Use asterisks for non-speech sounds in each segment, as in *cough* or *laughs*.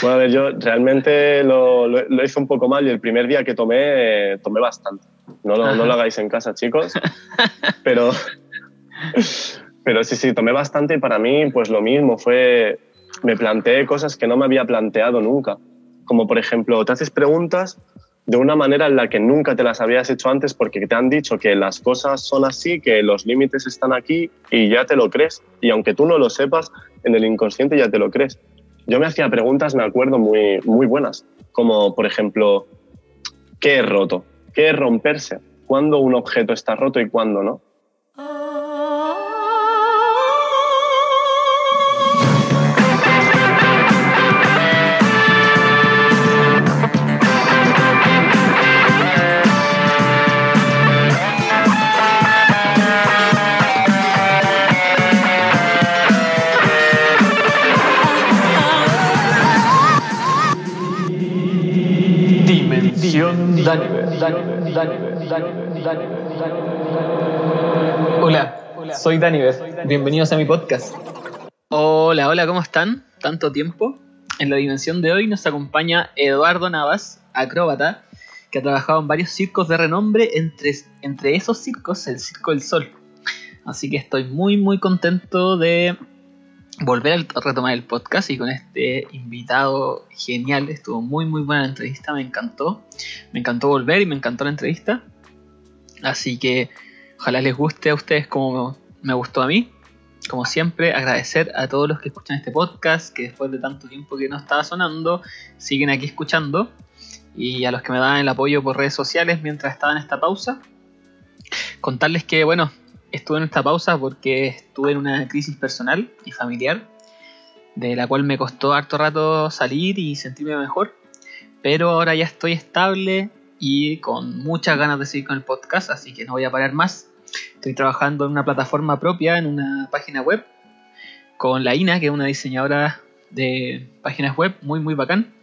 Bueno, a ver, yo realmente lo, lo, hice un poco mal y el primer día que tomé, eh, tomé bastante. No lo, no lo, hagáis en casa, chicos. *laughs* Pero, pero sí, sí, tomé bastante y para mí, pues lo mismo, fue. Me planteé cosas que no me había planteado nunca. Como por ejemplo, te haces preguntas de una manera en la que nunca te las habías hecho antes porque te han dicho que las cosas son así, que los límites están aquí y ya te lo crees. Y aunque tú no lo sepas, en el inconsciente ya te lo crees. Yo me hacía preguntas, me acuerdo, muy, muy buenas, como por ejemplo, ¿qué es roto? ¿Qué es romperse? ¿Cuándo un objeto está roto y cuándo no? Hola, soy Daniver. Bienvenidos a mi podcast. Hola, hola, ¿cómo están? Tanto tiempo. En la dimensión de hoy nos acompaña Eduardo Navas, acróbata, que ha trabajado en varios circos de renombre, entre, entre esos circos el Circo del Sol. Así que estoy muy, muy contento de volver a retomar el podcast y con este invitado genial. Estuvo muy muy buena la entrevista, me encantó. Me encantó volver y me encantó la entrevista. Así que ojalá les guste a ustedes como me gustó a mí. Como siempre, agradecer a todos los que escuchan este podcast, que después de tanto tiempo que no estaba sonando, siguen aquí escuchando. Y a los que me dan el apoyo por redes sociales mientras estaba en esta pausa. Contarles que, bueno, estuve en esta pausa porque estuve en una crisis personal y familiar, de la cual me costó harto rato salir y sentirme mejor, pero ahora ya estoy estable y con muchas ganas de seguir con el podcast, así que no voy a parar más. Estoy trabajando en una plataforma propia, en una página web, con la INA, que es una diseñadora de páginas web muy muy bacán,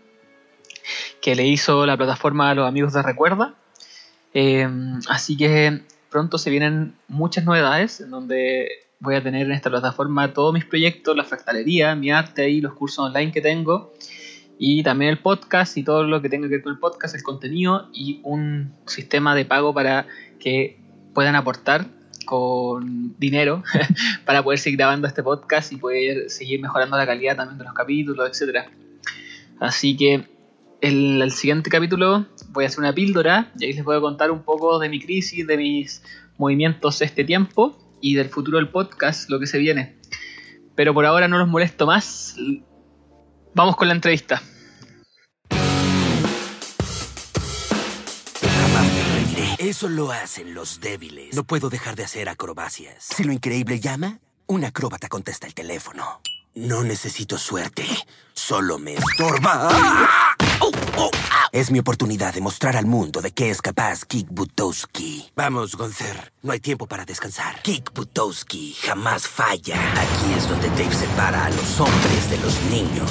que le hizo la plataforma a los amigos de Recuerda. Eh, así que pronto se vienen muchas novedades en donde voy a tener en esta plataforma todos mis proyectos, la fractalería, mi arte y los cursos online que tengo y también el podcast y todo lo que tenga que ver con el podcast, el contenido y un sistema de pago para que puedan aportar con dinero *laughs* para poder seguir grabando este podcast y poder seguir mejorando la calidad también de los capítulos, etcétera. Así que en el siguiente capítulo voy a hacer una píldora y ahí les voy a contar un poco de mi crisis, de mis movimientos este tiempo y del futuro del podcast, lo que se viene. Pero por ahora no los molesto más. Vamos con la entrevista. Eso lo hacen los débiles. No puedo dejar de hacer acrobacias. Si lo increíble llama, un acróbata contesta el teléfono. No necesito suerte, solo me estorba. Oh, oh, es mi oportunidad de mostrar al mundo de qué es capaz Kik Butowski. Vamos, Gonzer, no hay tiempo para descansar. Kik Butowski jamás falla. Aquí es donde Dave separa a los hombres de los niños.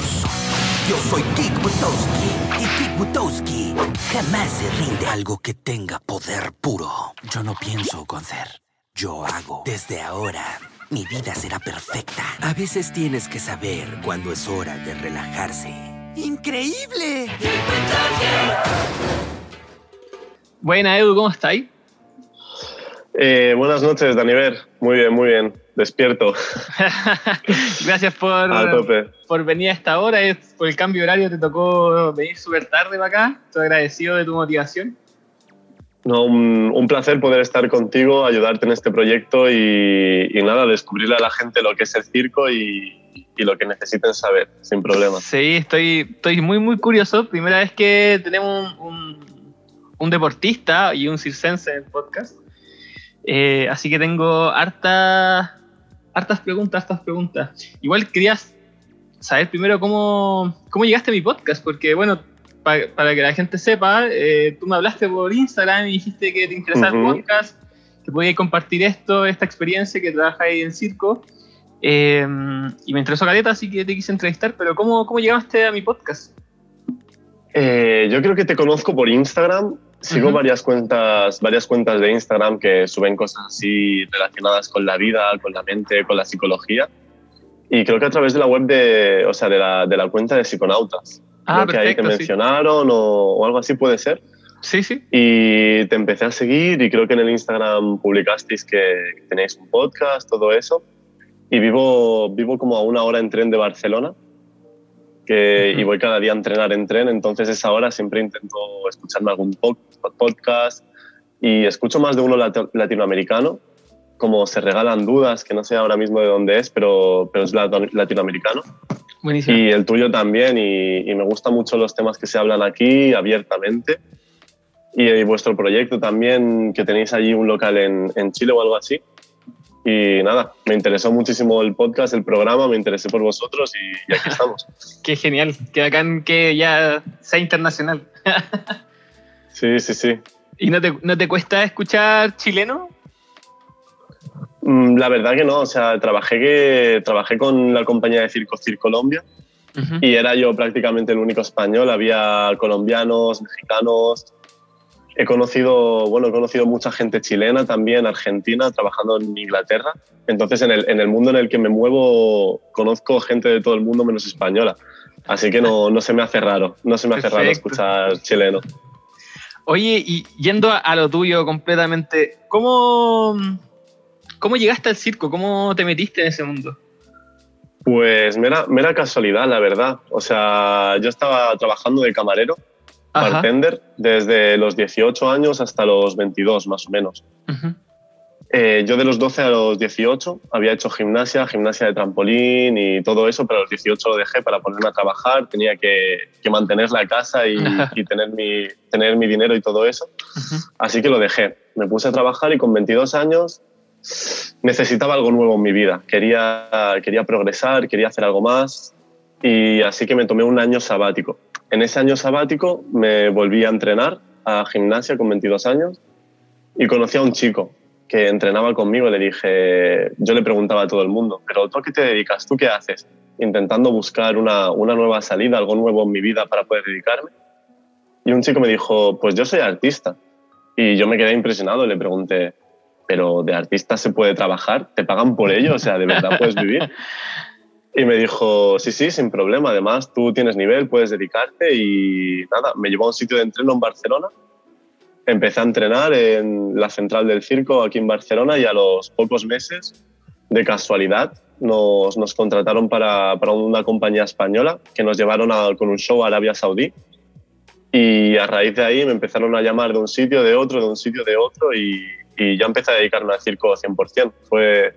Yo soy Kik Butowski y Kik Butowski jamás se rinde algo que tenga poder puro. Yo no pienso, Gonzer. Yo hago. Desde ahora, mi vida será perfecta. A veces tienes que saber cuándo es hora de relajarse. ¡Increíble! Buena, Edu, ¿cómo estáis? Eh, buenas noches, Daniver. Muy bien, muy bien. Despierto. *laughs* Gracias por, por venir a esta hora. Por el cambio de horario te tocó venir súper tarde para acá. Estoy agradecido de tu motivación. No, un, placer poder estar contigo, ayudarte en este proyecto y, nada, descubrirle a la gente lo que es el circo y, lo que necesiten saber, sin problema. Sí, estoy, estoy muy, muy curioso. Primera vez que tenemos un, deportista y un circense en el podcast. Eh, así que tengo harta, hartas preguntas, hartas preguntas. Igual querías saber primero cómo, cómo llegaste a mi podcast, porque bueno, para, que la gente sepa, eh, tú me hablaste por Instagram y dijiste que te interesaba el podcast, que podías compartir esto, esta experiencia que ahí en circo. Eh, y me interesó Caleta, así que te quise entrevistar, pero ¿cómo, cómo llegaste a mi podcast? Eh, yo creo que te conozco por Instagram. Sigo varias, cuentas, varias cuentas de Instagram que suben cosas así relacionadas con la vida, con la mente, con la psicología. Y creo que a través de la web de, o sea, de la, de la cuenta de Psiconautas Ah, que ahí te mencionaron o, algo así puede ser. Sí, sí. Y te empecé a seguir y creo que en el Instagram publicasteis que tenéis un podcast, todo eso. Y vivo, vivo como a una hora en tren de Barcelona que, y voy cada día a entrenar en tren, entonces esa hora siempre intento escucharme algún podcast y escucho más de uno latinoamericano, como se regalan dudas, que no sé ahora mismo de dónde es, pero, pero es latinoamericano. Buenísimo. Y el tuyo también, y, me gustan mucho los temas que se hablan aquí abiertamente. Y, vuestro proyecto también, que tenéis allí un local en, en Chile o algo así. Y nada, me interesó muchísimo el podcast, el programa, me interesé por vosotros y, aquí estamos. *laughs* Qué genial, que acá que ya sea internacional. *laughs* sí, sí, sí. ¿Y no te, no te cuesta escuchar chileno? Mm, la verdad que no, o sea, trabajé, que, trabajé con la compañía de Circo Circolombia Colombia y era yo prácticamente el único español, había colombianos, mexicanos, He conocido, bueno, he conocido mucha gente chilena también, argentina, trabajando en Inglaterra. Entonces, en el, en el mundo en el que me muevo, conozco gente de todo el mundo menos española. Así que no, *laughs* no se me hace raro, no se me hace raro escuchar chileno. Oye, y yendo a, lo tuyo completamente, ¿cómo, ¿cómo llegaste al circo? ¿Cómo te metiste en ese mundo? Pues mera, mera casualidad, la verdad. O sea, yo estaba trabajando de camarero bartender desde los 18 años hasta los 22 más o menos. Eh, yo de los 12 a los 18 había hecho gimnasia, gimnasia de trampolín y todo eso, pero a los 18 lo dejé para ponerme a trabajar, tenía que, mantener la casa y, tener, mi, tener mi dinero y todo eso. Así que lo dejé. Me puse a trabajar y con 22 años necesitaba algo nuevo en mi vida. Quería, quería progresar, quería hacer algo más y así que me tomé un año sabático en ese año sabático me volví a entrenar a gimnasia con 22 años y conocí a un chico que entrenaba conmigo. Le dije, yo le preguntaba a todo el mundo, pero ¿tú a qué te dedicas? ¿Tú qué haces? Intentando buscar una, una nueva salida, algo nuevo en mi vida para poder dedicarme. Y un chico me dijo, pues yo soy artista. Y yo me quedé impresionado, le pregunté, pero de artista se puede trabajar, te pagan por ello, o sea, de verdad puedes vivir. *laughs* Y me dijo, sí, sí, sin problema. Además, tú tienes nivel, puedes dedicarte. Y nada, me llevó a un sitio de entreno en Barcelona. Empecé a entrenar en la central del circo aquí en Barcelona y a los pocos meses, de casualidad, nos, nos contrataron para, para, una compañía española que nos llevaron a, con un show a Arabia Saudí. Y a raíz de ahí me empezaron a llamar de un sitio, de otro, de un sitio, de otro. Y, y ya empecé a dedicarme al circo 100%. Fue,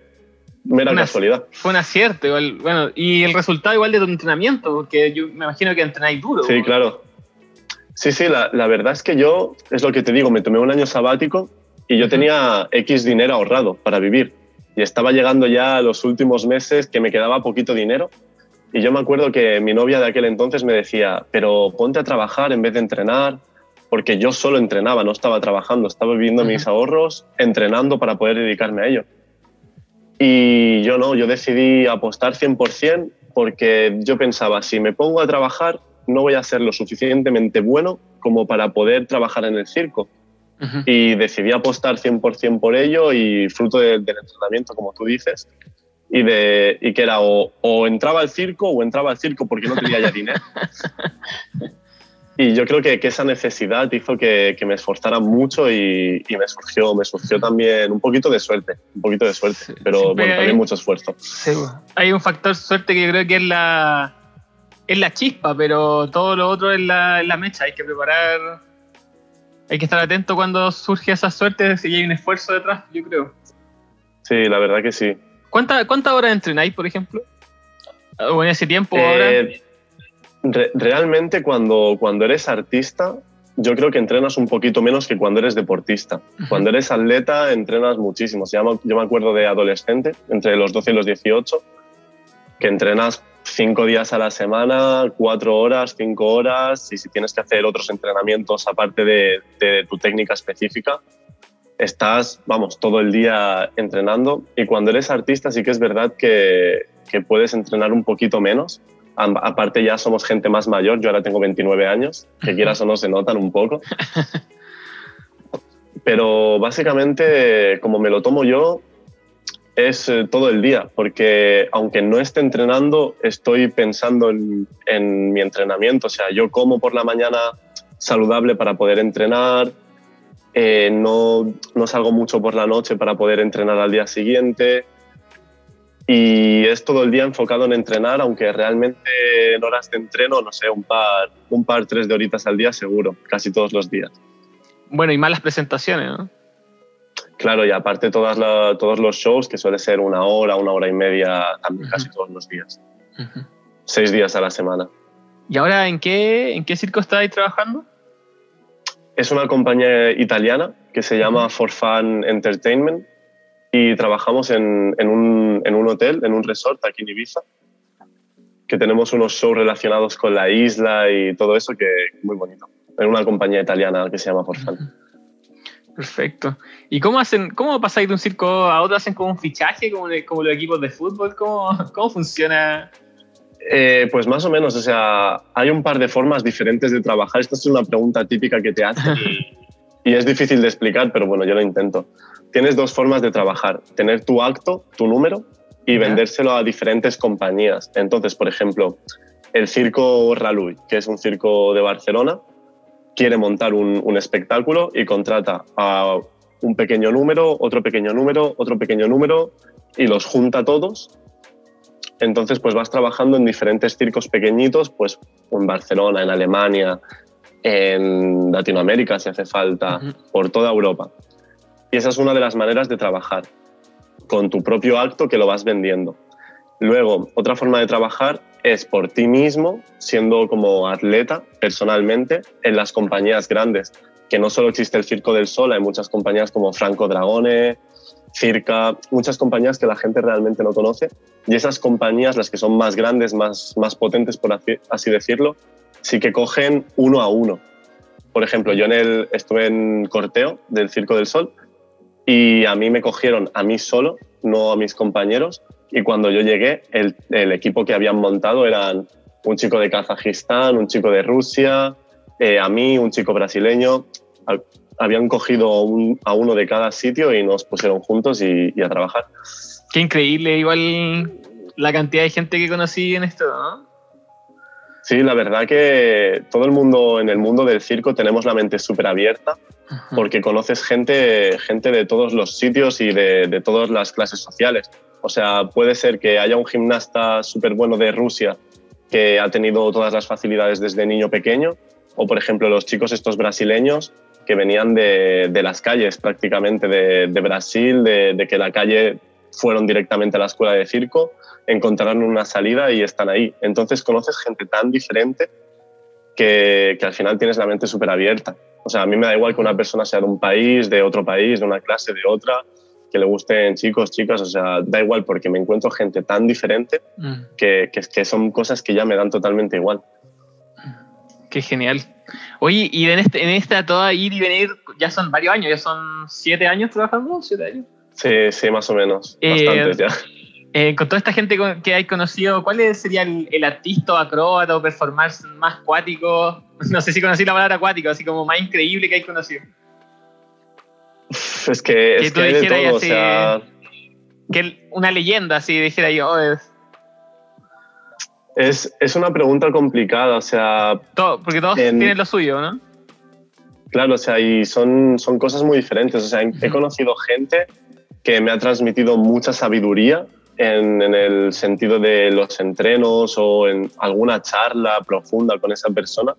mera casualidad. Fue un acierto, igual. Bueno, y el resultado igual de tu entrenamiento, porque yo me imagino que entrenáis duro. Sí, claro. Sí, sí, la, la, verdad es que yo, es lo que te digo, me tomé un año sabático y yo tenía X dinero ahorrado para vivir. Y estaba llegando ya a los últimos meses que me quedaba poquito dinero. Y yo me acuerdo que mi novia de aquel entonces me decía, pero ponte a trabajar en vez de entrenar, porque yo solo entrenaba, no estaba trabajando, estaba viviendo mis ahorros, entrenando para poder dedicarme a ello. Y yo no, yo decidí apostar 100% porque yo pensaba, si me pongo a trabajar, no voy a ser lo suficientemente bueno como para poder trabajar en el circo. Y decidí apostar 100% por ello y fruto del entrenamiento, como tú dices, y, de, y que era o, o entraba al circo o entraba al circo porque no tenía ya *laughs* dinero. Y yo creo que, que esa necesidad hizo que, que, me esforzara mucho y, y, me surgió me surgió también un poquito de suerte, un poquito de suerte, pero bueno, también mucho esfuerzo. hay un factor suerte que creo que es la, es la chispa, pero todo lo otro es la, la mecha, hay que preparar, hay que estar atento cuando surge esa suerte, si hay un esfuerzo detrás, yo creo. Sí, la verdad que sí. ¿Cuántas cuánta horas entrenáis, por ejemplo? ¿O en ese tiempo ahora? Realmente cuando, cuando eres artista, yo creo que entrenas un poquito menos que cuando eres deportista. Cuando eres atleta, entrenas muchísimo. Yo me acuerdo de adolescente, entre los 12 y los 18, que entrenas cinco días a la semana, cuatro horas, cinco horas, y si tienes que hacer otros entrenamientos aparte de, de tu técnica específica, estás, vamos, todo el día entrenando. Y cuando eres artista sí que es verdad que, que puedes entrenar un poquito menos, Aparte ya somos gente más mayor, yo ahora tengo 29 años, que quieras o no se notan un poco. *laughs* Pero básicamente, como me lo tomo yo, es eh, todo el día, porque aunque no esté entrenando, estoy pensando en, mi entrenamiento. O sea, yo como por la mañana saludable para poder entrenar, eh, no, no, salgo mucho por la noche para poder entrenar al día siguiente. Y es todo el día enfocado en entrenar, aunque realmente en horas de entreno, no sé, un par, un par, tres de horitas al día seguro, casi todos los días. Bueno, y más las presentaciones, ¿no? Claro, y aparte todas todos los shows, que suele ser una hora, una hora y media, también casi todos los días. Seis días a la semana. ¿Y ahora en qué, en qué circo estáis trabajando? Es una compañía italiana que se llama For Fun Entertainment y trabajamos en, en, un, en, un, hotel, en un resort aquí en Ibiza, que tenemos unos shows relacionados con la isla y todo eso que muy bonito. En una compañía italiana que se llama For Fun. Perfecto. ¿Y cómo hacen, cómo pasáis de un circo a otro? ¿Hacen como un fichaje, como, como los equipos de fútbol? ¿Cómo, cómo funciona? Eh, pues más o menos, o sea, hay un par de formas diferentes de trabajar. Esta es una pregunta típica que te hacen y, es difícil de explicar, pero bueno, yo lo intento. Tienes dos formas de trabajar, tener tu acto, tu número, y vendérselo a diferentes compañías. Entonces, por ejemplo, el Circo Raluy, que es un circo de Barcelona, quiere montar un, espectáculo y contrata a un pequeño número, otro pequeño número, otro pequeño número y los junta todos. Entonces, pues vas trabajando en diferentes circos pequeñitos, pues en Barcelona, en Alemania, en Latinoamérica, si hace falta, por toda Europa. Y esa es una de las maneras de trabajar, con tu propio acto que lo vas vendiendo. Luego, otra forma de trabajar es por ti mismo, siendo como atleta personalmente en las compañías grandes, que no solo existe el Circo del Sol, hay muchas compañías como Franco Dragone, Circa, muchas compañías que la gente realmente no conoce y esas compañías, las que son más grandes, más, más potentes por así, decirlo, sí que cogen uno a uno. Por ejemplo, yo en el, estuve en corteo del Circo del Sol y a mí me cogieron a mí solo, no a mis compañeros, y cuando yo llegué, el, el, equipo que habían montado eran un chico de Kazajistán, un chico de Rusia, eh, a mí, un chico brasileño. Habían cogido a uno de cada sitio y nos pusieron juntos y, a trabajar. Qué increíble, igual la cantidad de gente que conocí en esto, ¿no? Sí, la verdad que todo el mundo en el mundo del circo tenemos la mente súper abierta porque conoces gente, gente de todos los sitios y de, de todas las clases sociales. O sea, puede ser que haya un gimnasta súper bueno de Rusia que ha tenido todas las facilidades desde niño pequeño, o por ejemplo los chicos estos brasileños que venían de, de las calles prácticamente de, de Brasil, de, de, que la calle fueron directamente a la escuela de circo, encontraron una salida y están ahí. Entonces conoces gente tan diferente que, que al final tienes la mente súper abierta. O sea, a mí me da igual que una persona sea de un país, de otro país, de una clase, de otra, que le gusten chicos, chicas, o sea, da igual porque me encuentro gente tan diferente mm. que, que, son cosas que ya me dan totalmente igual. Qué genial. Oye, y en, este, en esta toda ir y venir ya son varios años, ya son siete años trabajando, siete años. Sí, sí, más o menos. Eh, ya. Eh, con toda esta gente que hay conocido, ¿cuál sería el, el artista acróbata o performance más cuático? *laughs* No sé si conocí la palabra acuático, así como más increíble que hay conocido. Es que, es que, de todo, o sea... Que una leyenda, así dijera yo. Es, es, una pregunta complicada, o sea... porque todos tienen lo suyo, ¿no? Claro, o sea, y son, son cosas muy diferentes. O sea, he conocido gente que me ha transmitido mucha sabiduría en, en, el sentido de los entrenos o en alguna charla profunda con esa persona.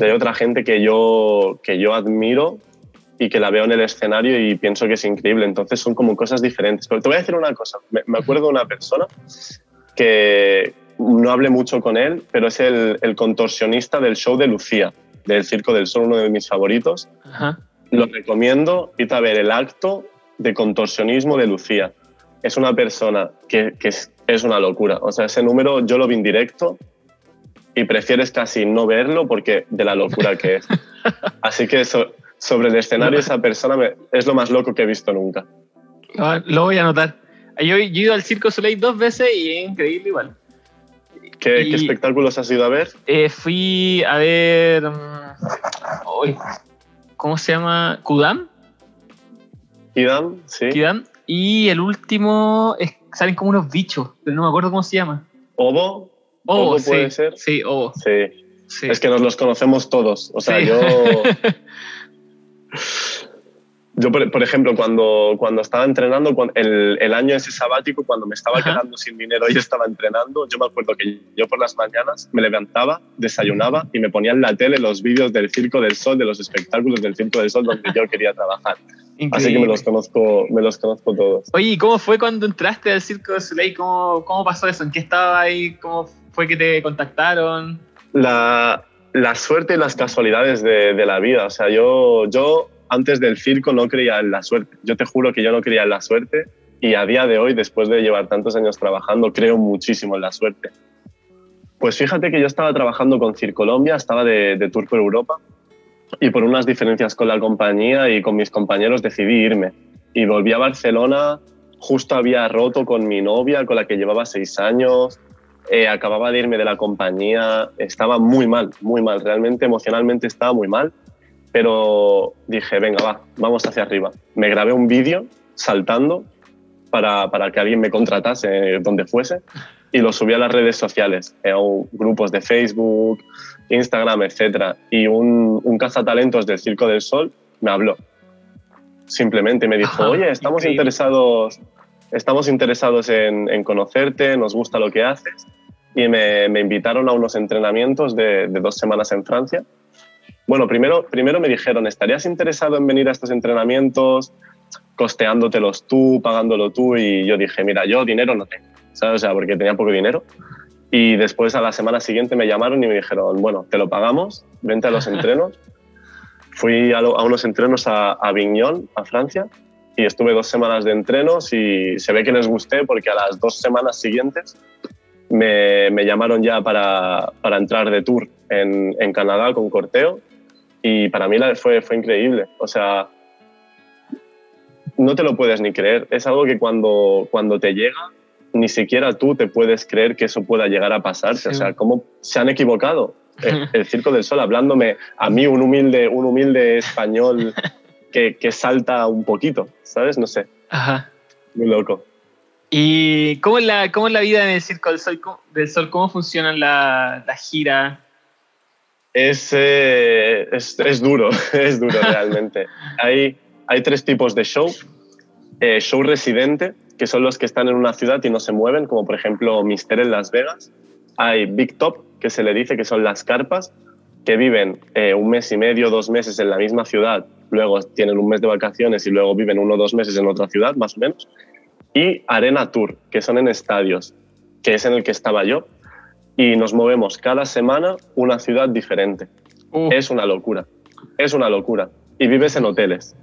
Hay otra gente que yo, que yo admiro y que la veo en el escenario y pienso que es increíble. Entonces son como cosas diferentes. Pero te voy a decir una cosa. Me, acuerdo de una persona que no hablé mucho con él, pero es el, el, contorsionista del show de Lucía, del Circo del Sol, uno de mis favoritos. Lo recomiendo. y a ver el acto de contorsionismo de Lucía. Es una persona que, que es, es, una locura. O sea, ese número yo lo vi en directo y prefieres casi no verlo porque de la locura que es. *laughs* Así que eso, sobre el escenario esa persona es lo más loco que he visto nunca. Ah, lo voy a anotar. Yo, he ido al Circo Soleil dos veces y es increíble igual. ¿Qué, espectáculos has ido a ver? Eh, fui a ver... Um, ¿Cómo se llama? ¿Kudam? Kidam, sí. Kidam. Y el último es, salen como unos bichos, pero no me acuerdo cómo se llama. ¿Ovo? Ovo, puede sí, ser? Sí, ovo. Sí. Sí. Es que nos los conocemos todos. O sea, Sí. yo. *laughs* Yo, por, ejemplo, cuando, cuando estaba entrenando, el, el año ese sabático, cuando me estaba Ajá. quedando sin dinero y estaba entrenando, yo me acuerdo que yo por las mañanas me levantaba, desayunaba y me ponía en la tele los vídeos del Circo del Sol, de los espectáculos del Circo del Sol donde yo quería trabajar. Así que me Increíble. los conozco, me los conozco todos. Oye, ¿y cómo fue cuando entraste al Circo de Soleil? ¿Cómo, ¿Cómo pasó eso? ¿En qué estaba ahí? ¿Cómo fue que te contactaron? la, la suerte y las casualidades de, de la vida. O sea, yo, yo antes del circo no creía en la suerte. Yo te juro que yo no creía en la suerte y a día de hoy, después de llevar tantos años trabajando, creo muchísimo en la suerte. Pues fíjate que yo estaba trabajando con Circolombia, estaba de, de tour por Europa y por unas diferencias con la compañía y con mis compañeros decidí irme. Y volví a Barcelona, justo había roto con mi novia, con la que llevaba seis años, eh, acababa de irme de la compañía, estaba muy mal, muy mal, realmente emocionalmente estaba muy mal, pero dije, venga, va, vamos hacia arriba. Me grabé un vídeo saltando para, para que alguien me contratase donde fuese y lo subí a las redes sociales, a grupos de Facebook, Instagram, etc. Y un, un cazatalentos del Circo del Sol me habló. Simplemente me dijo, Ajá, oye, estamos increíble. interesados, estamos interesados en, en conocerte, nos gusta lo que haces. Y me, me invitaron a unos entrenamientos de, de dos semanas en Francia. Bueno, primero, primero me dijeron, ¿estarías interesado en venir a estos entrenamientos costeándotelos tú, pagándolo tú? Y yo dije, mira, yo dinero no tengo, ¿sabes? O sea, porque tenía poco dinero. Y después a la semana siguiente me llamaron y me dijeron, bueno, te lo pagamos, vente a los *laughs* entrenos. Fui a, lo- a unos entrenos a, a Avignon, a Francia, y estuve dos semanas de entrenos y se ve que les gusté porque a las dos semanas siguientes me, me llamaron ya para, para entrar de tour en, en Canadá con Corteo y para mí la- fue, fue increíble. O sea, no te lo puedes ni creer. Es algo que cuando, cuando te llega, ni siquiera tú te puedes creer que eso pueda llegar a pasarte. Sí. O sea, ¿cómo se han equivocado? *laughs* El, el Circo del Sol hablándome a mí, un humilde, un humilde español *laughs* que, que salta un poquito, ¿sabes? No sé, Ajá. muy loco. ¿Y cómo es la, cómo es la vida en el Circo del Sol? ¿Cómo, del Sol? ¿Cómo funcionan la, la gira? Es, eh, es, es duro, *laughs* es duro realmente. hay, hay tres tipos de show. Eh, show residente, que son los que están en una ciudad y no se mueven, como por ejemplo Mister en Las Vegas. Hay Big Top, que se le dice que son las carpas, que viven eh, un mes y medio, dos meses en la misma ciudad, luego tienen un mes de vacaciones y luego viven uno o dos meses en otra ciudad, más o menos. Y Arena Tour, que son en estadios, que es en el que estaba yo, y nos movemos cada semana una ciudad diferente. Uh, Es una locura, es una locura. Y vives en hoteles.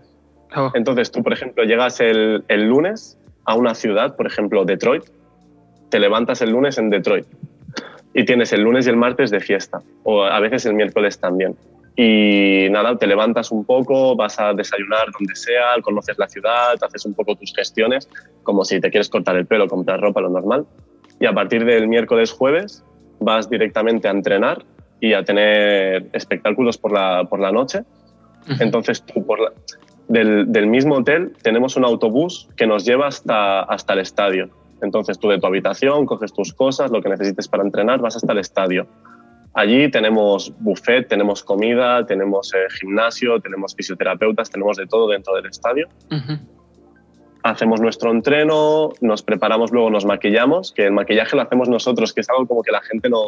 oh, Entonces tú, por ejemplo, llegas el, el lunes a una ciudad, por ejemplo, Detroit, te levantas el lunes en Detroit y tienes el lunes y el martes de fiesta, o a veces el miércoles también. Y nada, te levantas un poco, vas a desayunar donde sea, conoces la ciudad, haces un poco tus gestiones, como si te quieres cortar el pelo, comprar ropa, lo normal. Y a partir del miércoles, jueves, vas directamente a entrenar y a tener espectáculos por la, por la noche. Entonces tú, por la- del, del mismo hotel, tenemos un autobús que nos lleva hasta, hasta el estadio. Entonces tú de tu habitación coges tus cosas, lo que necesites para entrenar, vas hasta el estadio. Allí tenemos buffet, tenemos comida, tenemos eh, gimnasio, tenemos fisioterapeutas, tenemos de todo dentro del estadio. Hacemos nuestro entreno, nos preparamos, luego nos maquillamos, que el maquillaje lo hacemos nosotros, que es algo como que la gente no,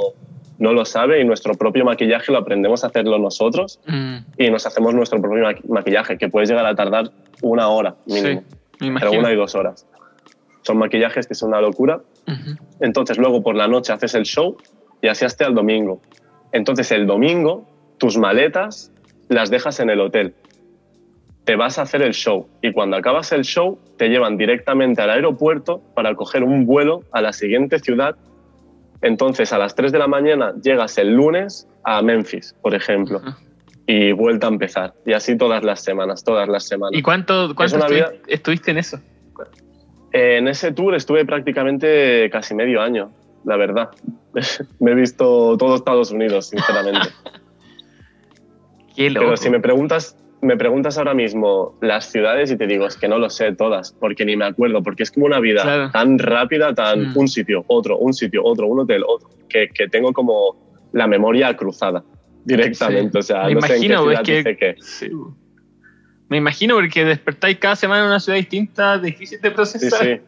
no lo sabe y nuestro propio maquillaje lo aprendemos a hacerlo nosotros Mm, y nos hacemos nuestro propio maqui- maquillaje, que puede llegar a tardar una hora mínimo, sí, me imagino. una y dos horas. Son maquillajes que son una locura. Entonces luego por la noche haces el show y así hasta el domingo. Entonces el domingo tus maletas las dejas en el hotel. Te vas a hacer el show y cuando acabas el show te llevan directamente al aeropuerto para coger un vuelo a la siguiente ciudad. Entonces a las 3 de la mañana llegas el lunes a Memphis, por ejemplo, y vuelta a empezar. Y así todas las semanas, todas las semanas. ¿Y cuánto, cuánto estuviste, vida- estuviste en eso? En ese tour estuve prácticamente casi medio año, la verdad. *laughs* Me he visto todo Estados Unidos, sinceramente. *laughs* Qué loco. Pero si me preguntas, me preguntas ahora mismo las ciudades y te digo, es que no lo sé todas, porque ni me acuerdo, porque es como una vida tan rápida, tan mm. un sitio, otro, un sitio, otro, un hotel, otro, que, que tengo como la memoria cruzada directamente. O sea, me no imagino, sé en qué ciudad que, Me imagino porque despertáis cada semana en una ciudad distinta, difícil de procesar. Sí,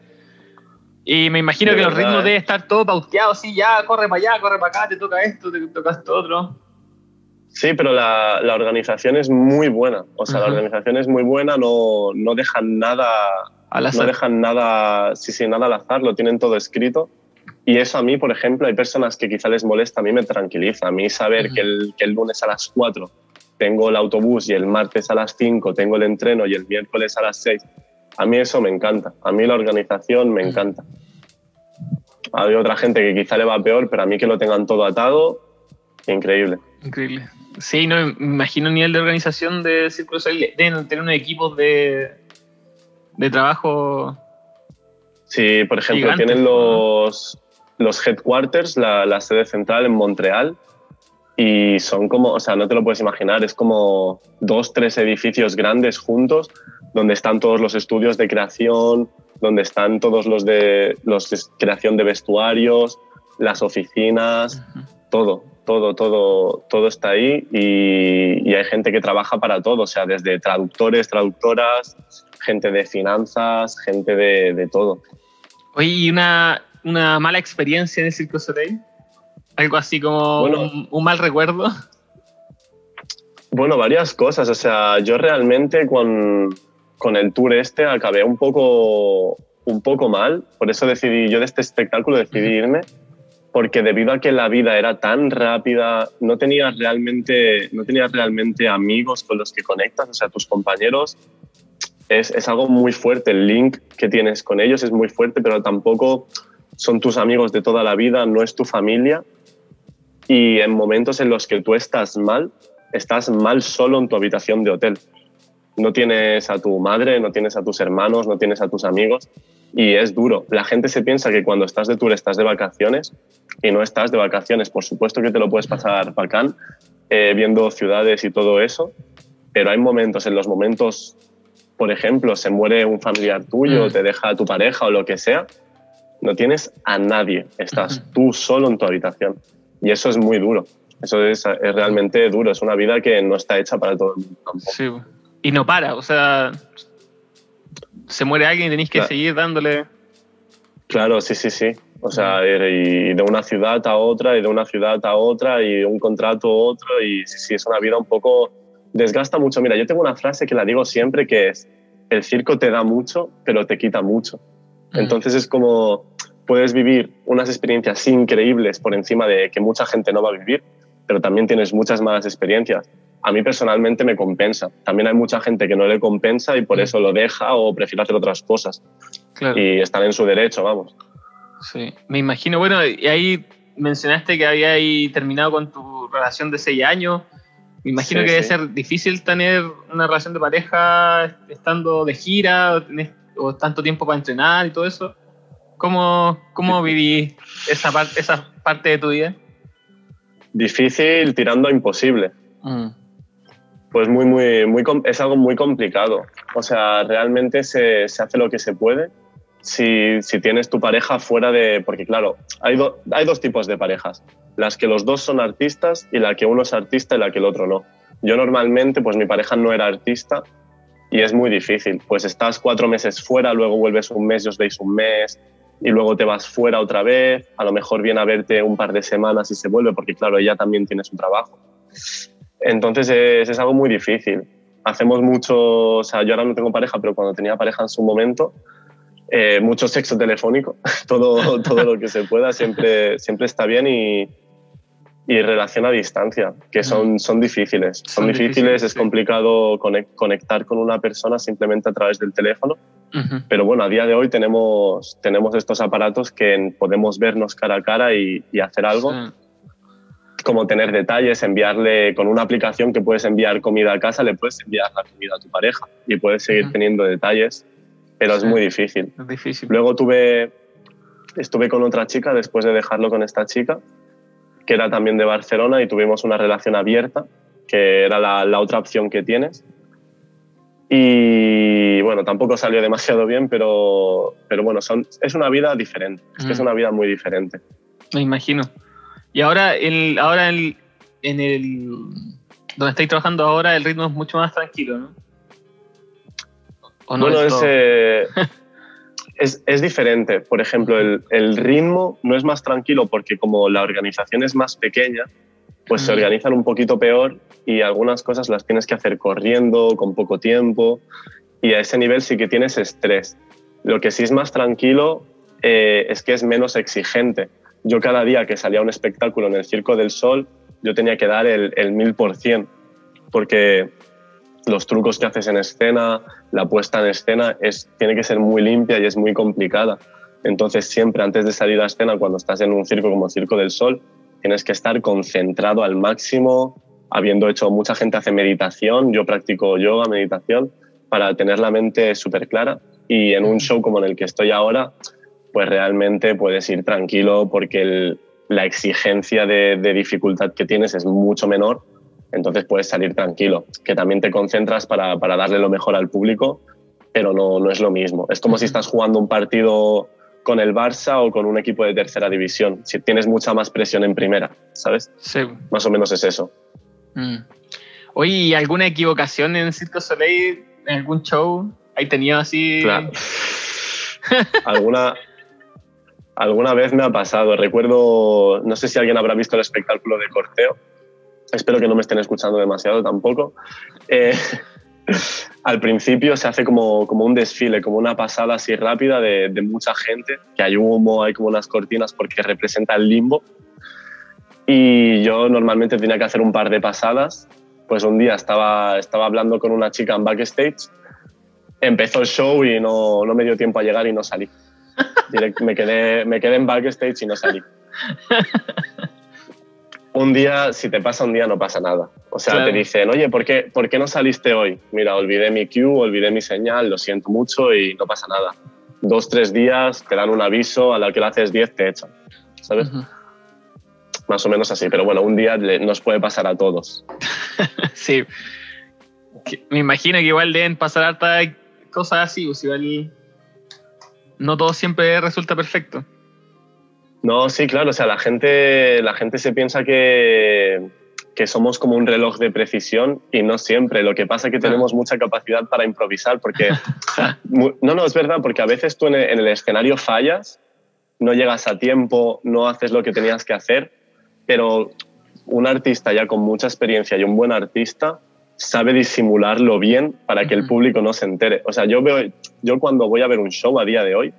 y me imagino que los ritmos eh. deben estar todo pauteado, así, ya, corre para allá, corre para acá, te toca esto, te toca esto otro. Sí, pero la, la, organización es muy buena. O sea, la organización es muy buena, no, no dejan nada. Al azar. No dejan nada, sí, sí, nada al azar, lo tienen todo escrito. Y eso a mí, por ejemplo, hay personas que quizá les molesta, a mí me tranquiliza. A mí saber que, el, que el lunes a las 4 tengo el autobús y el martes a las 5 tengo el entreno y el miércoles a las 6, a mí eso me encanta. A mí la organización me encanta. Hay otra gente que quizá le va peor, pero a mí que lo tengan todo atado, increíble. Increíble. Sí, no me imagino el nivel de organización de Círculo Deben tener unos equipos de, de trabajo. Sí, por ejemplo, tienen los, los headquarters, la, la, sede central en Montreal, y son como, o sea, no te lo puedes imaginar, es como dos, tres edificios grandes juntos, donde están todos los estudios de creación, donde están todos los de, los de creación de vestuarios, las oficinas, todo todo, todo, todo está ahí y, hay gente que trabaja para todo, o sea, desde traductores, traductoras, gente de finanzas, gente de, de todo. Oye, ¿y una, una, mala experiencia en el Circo Soleil? ¿Algo así como un, mal recuerdo? Bueno, varias cosas. O sea, yo realmente con, con el tour este acabé un poco, un poco mal, por eso decidí, yo de este espectáculo decidí irme porque debido a que la vida era tan rápida, no tenías realmente, no tenías realmente amigos con los que conectas, o sea, tus compañeros, es, es, algo muy fuerte, el link que tienes con ellos es muy fuerte, pero tampoco son tus amigos de toda la vida, no es tu familia. Y en momentos en los que tú estás mal, estás mal solo en tu habitación de hotel. No tienes a tu madre, no tienes a tus hermanos, no tienes a tus amigos y es duro. La gente se piensa que cuando estás de tour estás de vacaciones y no estás de vacaciones. Por supuesto que te lo puedes pasar bacán eh, viendo ciudades y todo eso, pero hay momentos, en los momentos, por ejemplo, se muere un familiar tuyo, mm. te deja tu pareja o lo que sea, no tienes a nadie, estás tú solo en tu habitación. Y eso es muy duro. Eso es, es, realmente duro, es una vida que no está hecha para todo el mundo. Sí, y no para, o sea, se muere alguien y tenéis que seguir dándole. Claro, sí, sí, sí. O sea, y de una ciudad a otra, y de una ciudad a otra, y un contrato a otro, y sí, sí, es una vida un poco... Desgasta mucho. Mira, yo tengo una frase que la digo siempre, que es, el circo te da mucho, pero te quita mucho. Entonces es como, puedes vivir unas experiencias increíbles por encima de que mucha gente no va a vivir, pero también tienes muchas malas experiencias a mí personalmente me compensa. También hay mucha gente que no le compensa y por mm. eso lo deja o prefiere hacer otras cosas. Y están en su derecho, vamos. Sí, me imagino. Bueno, y ahí mencionaste que había terminado con tu relación de seis años. Me imagino que debe ser difícil tener una relación de pareja estando de gira o, tanto tiempo para entrenar y todo eso. ¿Cómo, cómo viví esa, parte esa parte de tu vida? Difícil tirando a imposible. Mm pues muy, muy, es algo muy complicado. O sea, realmente se, se hace lo que se puede. Si, si, tienes tu pareja fuera de... Porque claro, hay, hay dos tipos de parejas. Las que los dos son artistas y la que uno es artista y la que el otro no. Yo normalmente, pues mi pareja no era artista y es muy difícil. Pues estás cuatro meses fuera, luego vuelves un mes y os veis un mes y luego te vas fuera otra vez. A lo mejor viene a verte un par de semanas y se vuelve porque claro, ella también tiene su trabajo. Entonces es, algo muy difícil. Hacemos mucho, o sea, yo ahora no tengo pareja, pero cuando tenía pareja en su momento, eh, mucho sexo telefónico, *laughs* todo, todo lo que se pueda siempre, siempre está bien y, y relación a distancia, que son, son difíciles. Son, difíciles, es complicado conectar con una persona simplemente a través del teléfono, pero bueno, a día de hoy tenemos, tenemos estos aparatos que podemos vernos cara a cara y, y hacer algo como tener detalles, enviarle con una aplicación que puedes enviar comida a casa, le puedes enviar la comida a tu pareja y puedes seguir teniendo detalles, pero es muy difícil. Es difícil. Luego tuve, estuve con otra chica después de dejarlo con esta chica, que era también de Barcelona y tuvimos una relación abierta, que era la, la otra opción que tienes. Y bueno, tampoco salió demasiado bien, pero, pero bueno, son, es una vida diferente. Es que es una vida muy diferente. Me imagino. Y ahora, el, ahora el, en el donde estáis trabajando ahora, el ritmo es mucho más tranquilo, ¿no? bueno, eh, es, es, diferente. Por ejemplo, el, el, ritmo no es más tranquilo porque como la organización es más pequeña, pues se organizan un poquito peor y algunas cosas las tienes que hacer corriendo, con poco tiempo, y a ese nivel sí que tienes estrés. Lo que sí es más tranquilo eh, es que es menos exigente. Yo cada día que salía un espectáculo en el Circo del Sol, yo tenía que dar el mil por cien, porque los trucos que haces en escena, la puesta en escena, es, tiene que ser muy limpia y es muy complicada. Entonces siempre antes de salir a escena, cuando estás en un circo como Circo del Sol, tienes que estar concentrado al máximo, habiendo hecho, mucha gente hace meditación, yo practico yoga, meditación, para tener la mente súper clara. Y en un show como en el que estoy ahora, pues realmente puedes ir tranquilo porque la exigencia de, de dificultad que tienes es mucho menor, entonces puedes salir tranquilo, que también te concentras para, para darle lo mejor al público, pero no, no es lo mismo. Es como si estás jugando un partido con el Barça o con un equipo de tercera división. Si tienes mucha más presión en primera, ¿sabes? Sí. Más o menos es eso. Mm. Oye, ¿alguna equivocación en Circo Soleil, en algún show? ¿Hay tenido así? Claro. *laughs* alguna, alguna vez me ha pasado. Recuerdo, no sé si alguien habrá visto el espectáculo de corteo. Espero que no me estén escuchando demasiado tampoco. Eh, *laughs* al principio se hace como, como un desfile, como una pasada así rápida de, mucha gente, que hay humo, hay como unas cortinas porque representa el limbo. Y yo normalmente tenía que hacer un par de pasadas. Pues un día estaba, estaba hablando con una chica en backstage, empezó el show y no, no me dio tiempo a llegar y no salí. Me, quedé, me quedé en backstage y no salí. un día, si te pasa un día, no pasa nada. O sea, te dicen, oye, ¿por qué, ¿por qué no saliste hoy? Mira, olvidé mi cue, olvidé mi señal, lo siento mucho y no pasa nada. Dos, tres días, te dan un aviso, a la que le haces diez, te echan. ¿Sabes? Más o menos así. Pero bueno, un día nos puede pasar a todos. *laughs* sí. Me imagino que igual deben pasar hartas cosas así, pues igual no todo siempre resulta perfecto. No, sí, claro. O sea, la gente, la gente se piensa que, que somos como un reloj de precisión y no siempre. Lo que pasa es que tenemos mucha capacidad para improvisar porque... *laughs* no, no, es verdad, porque a veces tú en el, escenario fallas, no llegas a tiempo, no haces lo que tenías que hacer, pero un artista ya con mucha experiencia y un buen artista sabe disimularlo bien para que el público no se entere. O sea, yo veo, yo cuando voy a ver un show a día de hoy,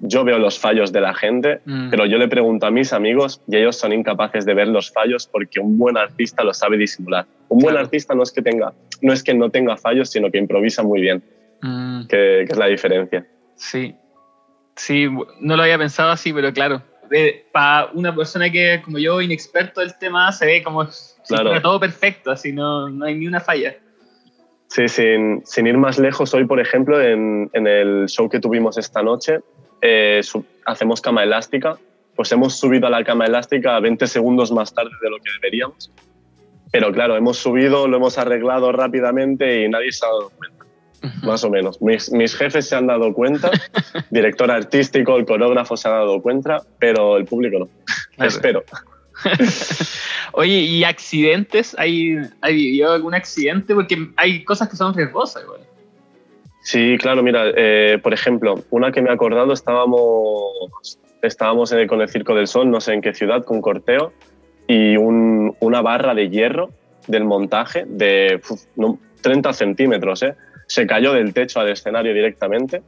yo veo los fallos de la gente, mm. pero yo le pregunto a mis amigos y ellos son incapaces de ver los fallos porque un buen artista lo sabe disimular. Un buen artista no es que tenga, no es que no tenga fallos, sino que improvisa muy bien, mm. que, es la diferencia. Sí, sí, no lo había pensado así, pero claro, para una persona que como yo, inexperto del tema, se ve como todo perfecto, así no, no hay ni una falla. Sí, sin, sin, ir más lejos, hoy, por ejemplo, en, en, el show que tuvimos esta noche, eh, hacemos cama elástica, pues hemos subido a la cama elástica 20 segundos más tarde de lo que deberíamos. Pero claro, hemos subido, lo hemos arreglado rápidamente y nadie se ha dado cuenta. Más o menos. Mis, mis, jefes se han dado cuenta, *laughs* director artístico, el coreógrafo se ha dado cuenta, pero el público no. Espero. *laughs* Oye, ¿y accidentes? ¿Hay, ¿Hay vivido algún accidente? Porque hay cosas que son riesgosas igual. Sí, claro, mira, eh, por ejemplo, una que me he acordado, estábamos, estábamos con el Circo del Sol, no sé en qué ciudad, con corteo, y una barra de hierro del montaje de 30 centímetros, ¿eh? se cayó del techo al escenario directamente.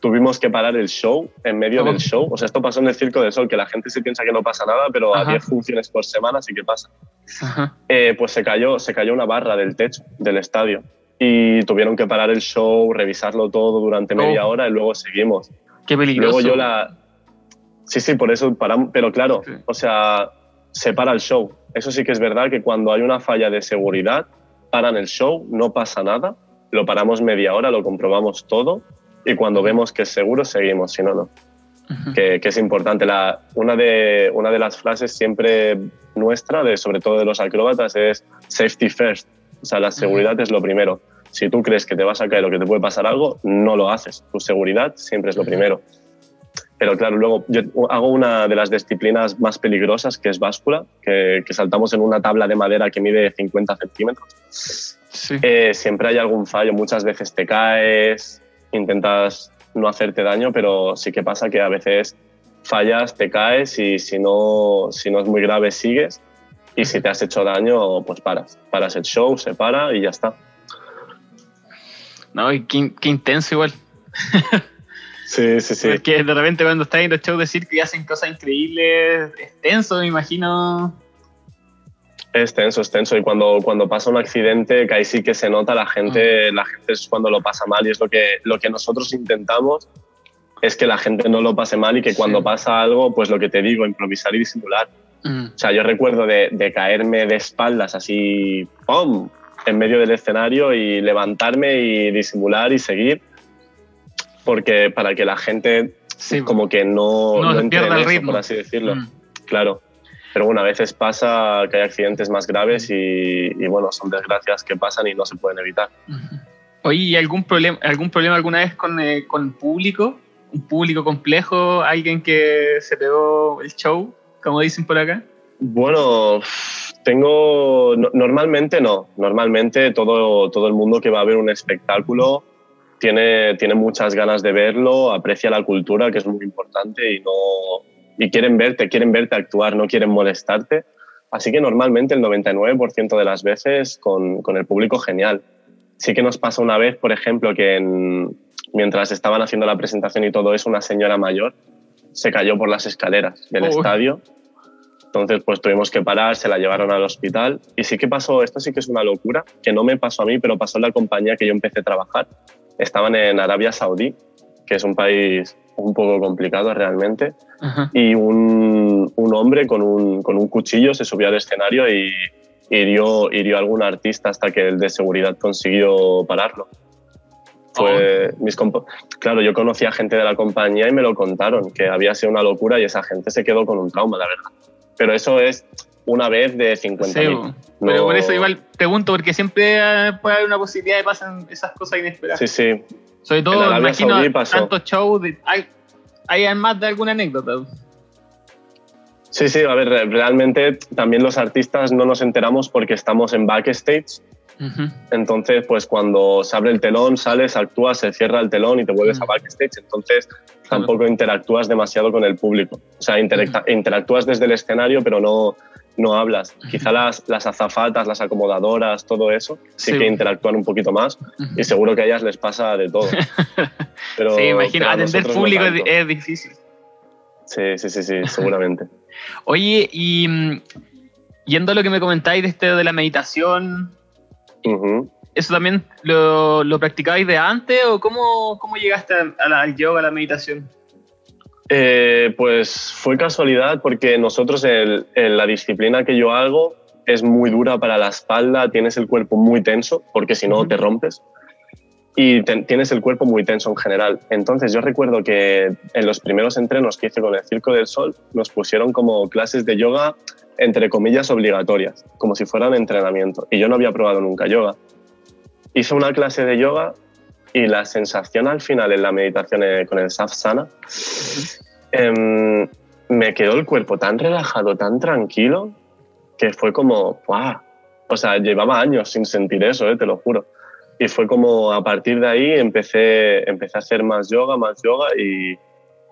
Tuvimos que parar el show en medio del show. O sea, esto pasó en el Circo del Sol, que la gente se piensa que no pasa nada, pero a 10 funciones por semana sí que pasa. Eh, pues se cayó, se cayó una barra del techo del estadio y tuvieron que parar el show, revisarlo todo durante media oh. hora y luego seguimos. Qué peligroso. Luego yo la... Sí, sí, por eso paramos, pero claro, o sea, se para el show. Eso sí que es verdad que cuando hay una falla de seguridad, paran el show, no pasa nada, lo paramos media hora, lo comprobamos todo y cuando vemos que es seguro, seguimos, si no, no. que, que, es importante. La, una, de, una de las frases siempre nuestra, de, sobre todo de los acróbatas, es safety first. O sea, la seguridad es lo primero. Si tú crees que te vas a caer o que te puede pasar algo, no lo haces. Tu seguridad siempre es lo primero. Pero claro, luego yo hago una de las disciplinas más peligrosas, que es báscula, que, saltamos en una tabla de madera que mide 50 centímetros. Eh, siempre hay algún fallo, muchas veces te caes, intentas no hacerte daño, pero sí que pasa que a veces fallas, te caes y si no, si no es muy grave sigues y si te has hecho daño, pues paras. Paras el show, se para y ya está. No, y qué, intenso igual. *laughs* Sí, sí, sí. Porque de repente cuando estás en los shows de circo y hacen cosas increíbles, es tenso, me imagino. Es tenso, es tenso. Y cuando, cuando pasa un accidente, que ahí sí que se nota, la gente, mm. la gente es cuando lo pasa mal y es lo que, lo que nosotros intentamos es que la gente no lo pase mal y que cuando pasa algo, pues lo que te digo, improvisar y disimular. Mm. O sea, yo recuerdo de, de, caerme de espaldas así, ¡pum!, en medio del escenario y levantarme y disimular y seguir, porque para que la gente como que no, no, no pierda el ritmo, por así decirlo. Mm. Claro. Pero bueno, a veces pasa que hay accidentes más graves y, bueno, son desgracias que pasan y no se pueden evitar. Oye, ¿y algún problema, algún problema alguna vez con, eh, con público? ¿Un público complejo? ¿Alguien que se pegó el show, como dicen por acá? Bueno, tengo. normalmente no. Normalmente todo, todo el mundo que va a ver un espectáculo tiene, tiene muchas ganas de verlo, aprecia la cultura, que es muy importante, y no, y quieren verte, quieren verte actuar, no quieren molestarte. Así que normalmente el 99% de las veces con, con, el público genial. Sí que nos pasa una vez, por ejemplo, que mientras estaban haciendo la presentación y todo eso, una señora mayor se cayó por las escaleras del estadio. Entonces, pues tuvimos que parar, se la llevaron al hospital. Y sí que pasó, esto sí que es una locura, que no me pasó a mí, pero pasó en la compañía que yo empecé a trabajar. Estaban en Arabia Saudí, que es un país un poco complicado realmente, y un, un hombre con un, con un, cuchillo se subió al escenario y hirió, hirió a algún artista hasta que el de seguridad consiguió pararlo. Fue oh. mis claro, yo conocí a gente de la compañía y me lo contaron, que había sido una locura y esa gente se quedó con un trauma, la verdad. Pero eso es una vez de 50 sí, Pero por eso igual pregunto, porque siempre puede haber una posibilidad de pasen esas cosas inesperadas. Sí, sí. Sobre todo, imagino, tantos shows, hay, hay más de alguna anécdota. Sí, sí, a ver, realmente también los artistas no nos enteramos porque estamos en backstage. Entonces, pues cuando se abre el telón, sales, actúas, se cierra el telón y te vuelves a backstage. Entonces, tampoco interactúas demasiado con el público. O sea, interactúas desde el escenario, pero no, no hablas. Quizá las, las, azafatas, las acomodadoras, todo eso, sí, que interactúan un poquito más y seguro que a ellas les pasa de todo. *laughs* Pero, sí, imagino, atender público es, difícil. Sí, sí, sí, sí, seguramente. *laughs* Oye, y mm, yendo a lo que me comentáis de, este, de la meditación, ¿eso también lo, lo, practicabais de antes o cómo, cómo llegaste al yoga, a la meditación? Eh, pues fue casualidad porque nosotros en, la disciplina que yo hago es muy dura para la espalda, tienes el cuerpo muy tenso porque si no te rompes y tienes el cuerpo muy tenso en general. Entonces yo recuerdo que en los primeros entrenos que hice con el Circo del Sol nos pusieron como clases de yoga entre comillas obligatorias, como si fueran entrenamiento. Y yo no había probado nunca yoga. Hice una clase de yoga y la sensación al final en la meditación eh, con el Safsana, em, me quedó el cuerpo tan relajado, tan tranquilo, que fue como, ¡guau! O sea, llevaba años sin sentir eso, eh, te lo juro. Y fue como a partir de ahí empecé, empecé a hacer más yoga, más yoga y,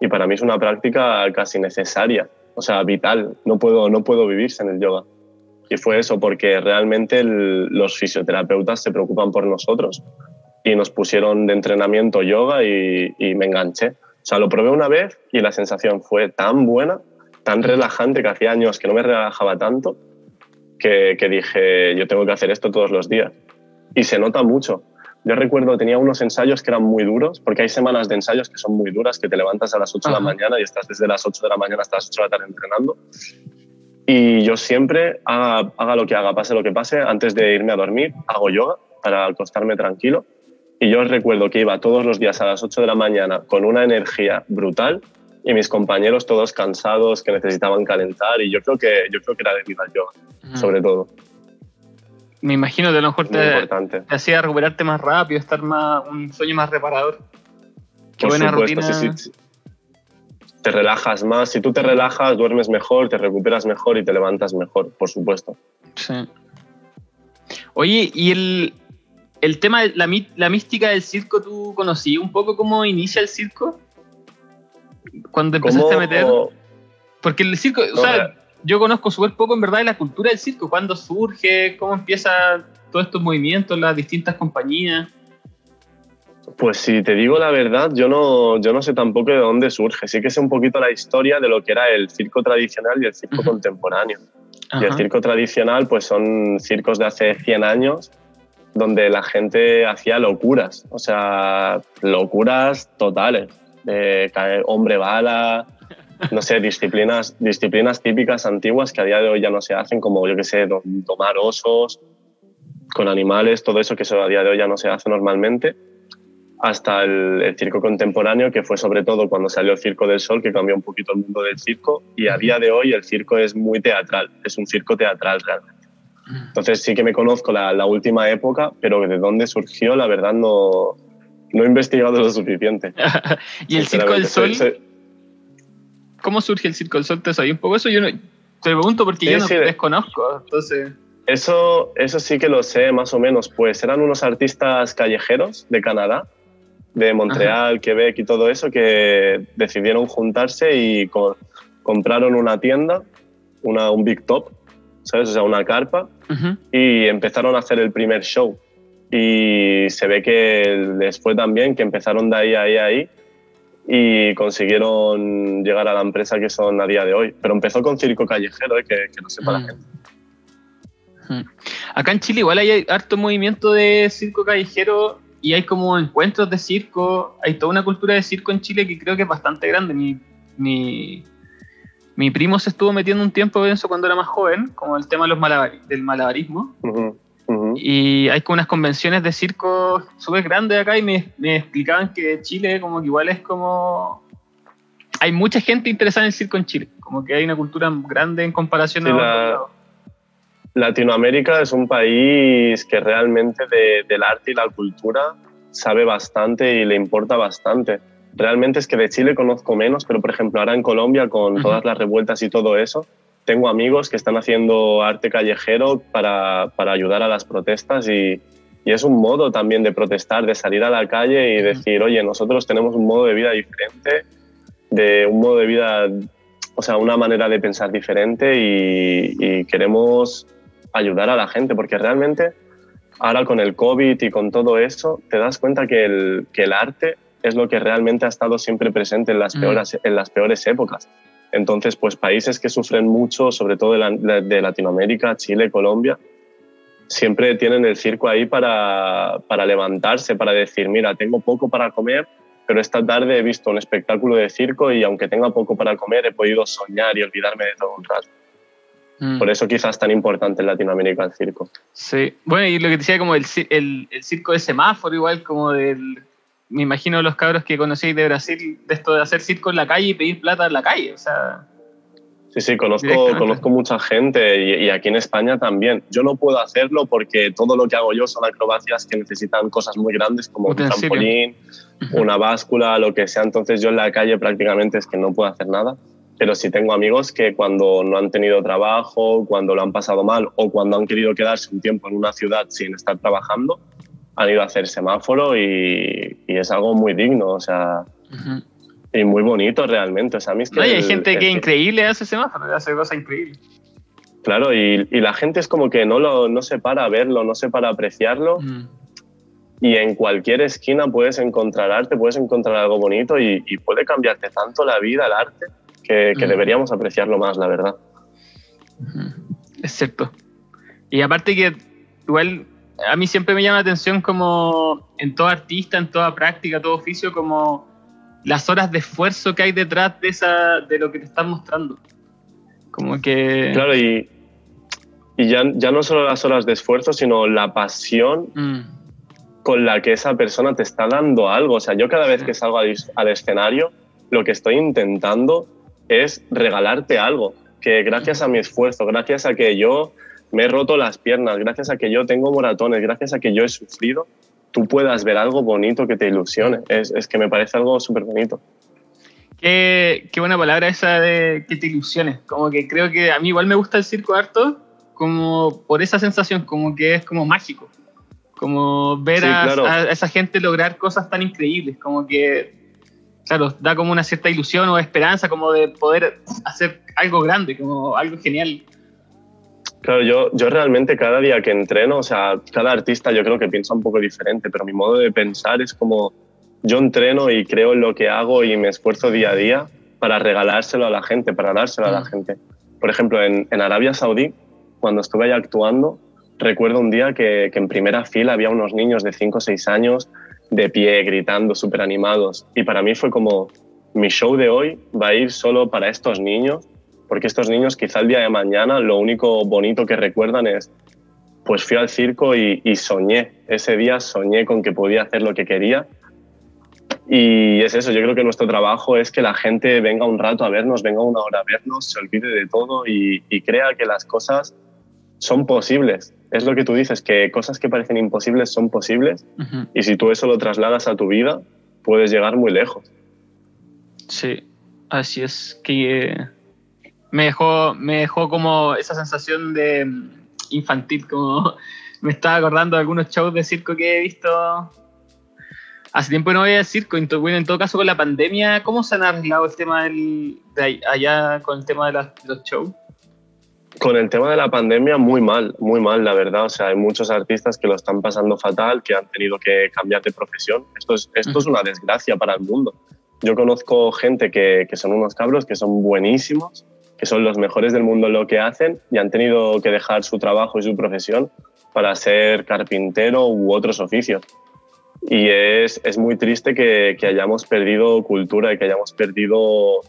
y para mí es una práctica casi necesaria, o sea, vital. No puedo, no puedo vivir sin el yoga. Y fue eso, porque realmente los fisioterapeutas se preocupan por nosotros y nos pusieron de entrenamiento yoga y, me enganché. O sea, lo probé una vez y la sensación fue tan buena, tan relajante, que hacía años que no me relajaba tanto, que, que dije, yo tengo que hacer esto todos los días. Y se nota mucho. Yo recuerdo, tenía unos ensayos que eran muy duros, porque hay semanas de ensayos que son muy duras, que te levantas a las 8 de la mañana y estás desde las 8 de la mañana hasta las 8 de la tarde entrenando. Y yo siempre, haga, haga lo que haga, pase lo que pase, antes de irme a dormir, hago yoga para acostarme tranquilo y yo recuerdo que iba todos los días a las 8 de la mañana con una energía brutal y mis compañeros todos cansados que necesitaban calentar y yo creo que, yo creo que era debido al yoga, sobre todo. me imagino que a lo mejor te, te, hacía recuperarte más rápido, estar más, un sueño más reparador. Qué buena rutina. Te relajas más. Si tú te relajas, duermes mejor, te recuperas mejor y te levantas mejor, por supuesto. Sí. Oye, y el, el tema, la, la mística del circo, ¿tú conocí un poco cómo inicia el circo? Cuando empezaste a meter. Porque el circo, o sea, yo conozco súper poco en verdad de la cultura del circo, cuándo surge, cómo empieza todos estos movimientos, las distintas compañías. Pues si te digo la verdad, yo no, yo no sé tampoco de dónde surge. Sí que sé un poquito la historia de lo que era el circo tradicional y el circo contemporáneo. Y el circo tradicional, pues son circos de hace 100 años, donde la gente hacía locuras, o sea, locuras totales. De hombre bala, no sé, disciplinas, disciplinas típicas antiguas que a día de hoy ya no se hacen, como yo que sé, tomar osos con animales, todo eso que eso a día de hoy ya no se hace normalmente, hasta el, circo contemporáneo, que fue sobre todo cuando salió el Circo del Sol, que cambió un poquito el mundo del circo, y a día de hoy el circo es muy teatral, es un circo teatral realmente. Entonces sí que me conozco la, la última época, pero de dónde surgió, la verdad no, no he investigado lo suficiente. *laughs* ¿Y el Circo del Sol? ¿Cómo surge el Circo del Sol? ¿Te sabía un poco eso? Yo no, te pregunto porque yo no desconozco. Entonces... Eso, eso sí que lo sé más o menos. Pues eran unos artistas callejeros de Canadá, de Montreal, Quebec y todo eso, que decidieron juntarse y compraron una tienda, una, un Big Top, ¿sabes? O sea, una carpa, y empezaron a hacer el primer show. Y se ve que les fue tan bien que empezaron de ahí, ahí, ahí y consiguieron llegar a la empresa que son a día de hoy. Pero empezó con circo callejero, eh, que, que, no sepa la mm. gente. Mm. Acá en Chile igual hay harto movimiento de circo callejero y hay como encuentros de circo, hay toda una cultura de circo en Chile que creo que es bastante grande. Mi, mi, mi primo se estuvo metiendo un tiempo en eso cuando era más joven, como el tema de los del malabarismo. Y hay como unas convenciones de circo súper grandes acá y me, me, explicaban que Chile como que igual es como... Hay mucha gente interesada en el circo en Chile, como que hay una cultura grande en comparación a Latinoamérica es un país que realmente del arte y la cultura sabe bastante y le importa bastante. Realmente es que de Chile conozco menos, pero por ejemplo ahora en Colombia con todas las revueltas y todo eso, tengo amigos que están haciendo arte callejero para, para ayudar a las protestas y, y, es un modo también de protestar, de salir a la calle y decir, oye, nosotros tenemos un modo de vida diferente, de un modo de vida, o sea, una manera de pensar diferente y, queremos ayudar a la gente, porque realmente ahora con el COVID y con todo eso, te das cuenta que el, que el arte es lo que realmente ha estado siempre presente en las, peores, en las peores épocas. Entonces, pues países que sufren mucho, sobre todo de, Latinoamérica, Chile, Colombia, siempre tienen el circo ahí para, para, levantarse, para decir, mira, tengo poco para comer, pero esta tarde he visto un espectáculo de circo y aunque tenga poco para comer, he podido soñar y olvidarme de todo un rato. Mm. Por eso quizás tan importante en Latinoamérica el circo. Sí, bueno, y lo que te decía como el, el, el circo de semáforo, igual como del me imagino los cabros que conocéis de Brasil, de esto de hacer circo en la calle y pedir plata en la calle, o sea... Sí, sí, conozco, conozco mucha gente y, aquí en España también. Yo no puedo hacerlo porque todo lo que hago yo son acrobacias que necesitan cosas muy grandes como un trampolín, una báscula, lo que sea. Entonces yo en la calle prácticamente es que no puedo hacer nada. Pero sí tengo amigos que cuando no han tenido trabajo, cuando lo han pasado mal o cuando han querido quedarse un tiempo en una ciudad sin estar trabajando, han ido a hacer semáforo y, y es algo muy digno, o sea, y muy bonito realmente. O sea, a mí es que hay gente que increíble hace semáforo, hace cosas increíbles. Claro, y, y, la gente es como que no, lo, no se para a verlo, no se para a apreciarlo. Y en cualquier esquina puedes encontrar arte, puedes encontrar algo bonito y, y puede cambiarte tanto la vida, el arte, que, que deberíamos apreciarlo más, la verdad. Es cierto. Y aparte que igual a mí siempre me llama la atención como en todo artista, en toda práctica, todo oficio, como las horas de esfuerzo que hay detrás de, esa, de lo que te están mostrando. Como que... Claro, y, y ya, ya no solo las horas de esfuerzo, sino la pasión mm. con la que esa persona te está dando algo. O sea, yo cada vez que salgo al, al escenario, lo que estoy intentando es regalarte algo, que gracias a mi esfuerzo, gracias a que yo me he roto las piernas, gracias a que yo tengo moratones, gracias a que yo he sufrido, tú puedas ver algo bonito que te ilusione. Es, es que me parece algo súper bonito. Qué, qué, buena palabra esa de que te ilusiones. Como que creo que a mí igual me gusta el circo harto, como por esa sensación, como que es como mágico. Como ver a, esa gente lograr cosas tan increíbles, como que, claro, da como una cierta ilusión o esperanza, como de poder hacer algo grande, como algo genial. Claro, yo, yo realmente cada día que entreno, o sea, cada artista yo creo que piensa un poco diferente, pero mi modo de pensar es como yo entreno y creo en lo que hago y me esfuerzo día a día para regalárselo a la gente, para dárselo a la mm. gente. Por ejemplo, en, en Arabia Saudí, cuando estuve ahí actuando, recuerdo un día que, en primera fila había unos niños de 5 o 6 años de pie, gritando, súper animados. Y para mí fue como, mi show de hoy va a ir solo para estos niños, porque estos niños quizá el día de mañana lo único bonito que recuerdan es, pues fui al circo y, y soñé, ese día soñé con que podía hacer lo que quería. Y es eso, yo creo que nuestro trabajo es que la gente venga un rato a vernos, venga una hora a vernos, se olvide de todo y, y crea que las cosas son posibles. Es lo que tú dices, que cosas que parecen imposibles son posibles y si tú eso lo trasladas a tu vida, puedes llegar muy lejos. Sí, así es que me dejó, me dejó como esa sensación de mm, infantil, como *laughs* me estaba acordando de algunos shows de circo que he visto. Hace tiempo no voy al circo, en todo caso con la pandemia, ¿cómo se han arreglado el tema del, de allá con el tema de los shows? Con el tema de la pandemia, muy mal, muy mal, la verdad. O sea, hay muchos artistas que lo están pasando fatal, que han tenido que cambiar de profesión. Esto es, esto es una desgracia para el mundo. Yo conozco gente que, que son unos cabros que son buenísimos, que son los mejores del mundo en lo que hacen y han tenido que dejar su trabajo y su profesión para ser carpintero u otros oficios. Y es, es muy triste que, que hayamos perdido cultura y que hayamos perdido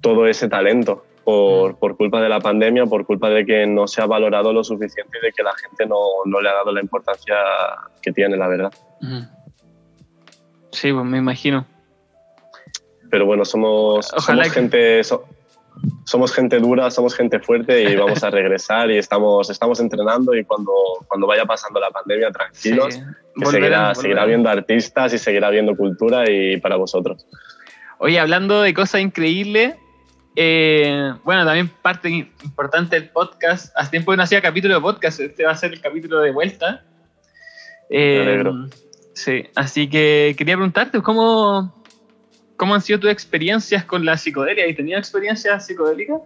todo ese talento por, por, culpa de la pandemia, por culpa de que no se ha valorado lo suficiente y de que la gente no, no le ha dado la importancia que tiene, la verdad. Sí, pues me imagino. Pero bueno, somos, somos gente... somos gente dura, somos gente fuerte y vamos a *laughs* regresar y estamos, estamos entrenando y cuando, cuando vaya pasando la pandemia, tranquilos, seguirá, seguirá habiendo artistas y seguirá habiendo cultura y para vosotros. Oye, hablando de cosas increíbles, eh, bueno, también parte importante del podcast. Hace tiempo que no hacía capítulo de podcast, este va a ser el capítulo de vuelta. Eh, sí, así que quería preguntarte cómo, cómo han sido tus experiencias con la psicodelia. ¿Y tenías experiencias psicodélicas?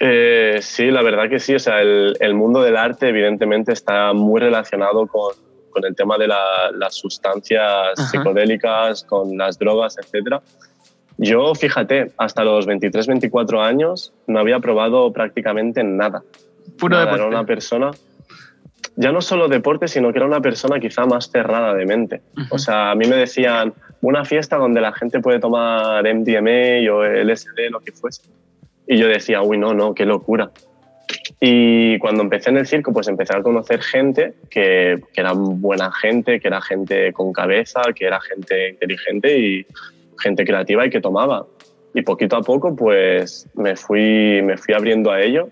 Eh, sí, la verdad que sí. O sea, el, el, mundo del arte, evidentemente, está muy relacionado con, con el tema de la, las sustancias psicodélicas, con las drogas, etcétera. Yo, fíjate, hasta los 23, 24 años no había probado prácticamente nada. Puro nada, Era una persona, ya no solo deporte, sino que era una persona quizá más cerrada de mente. O sea, a mí me decían, una fiesta donde la gente puede tomar MDMA o LSD, lo que fuese. Y yo decía, uy, no, no, qué locura. Y cuando empecé en el circo, pues empecé a conocer gente que, que era buena gente, que era gente con cabeza, que era gente inteligente y gente creativa y que tomaba. Y poquito a poco, pues me fui, me fui abriendo a ello.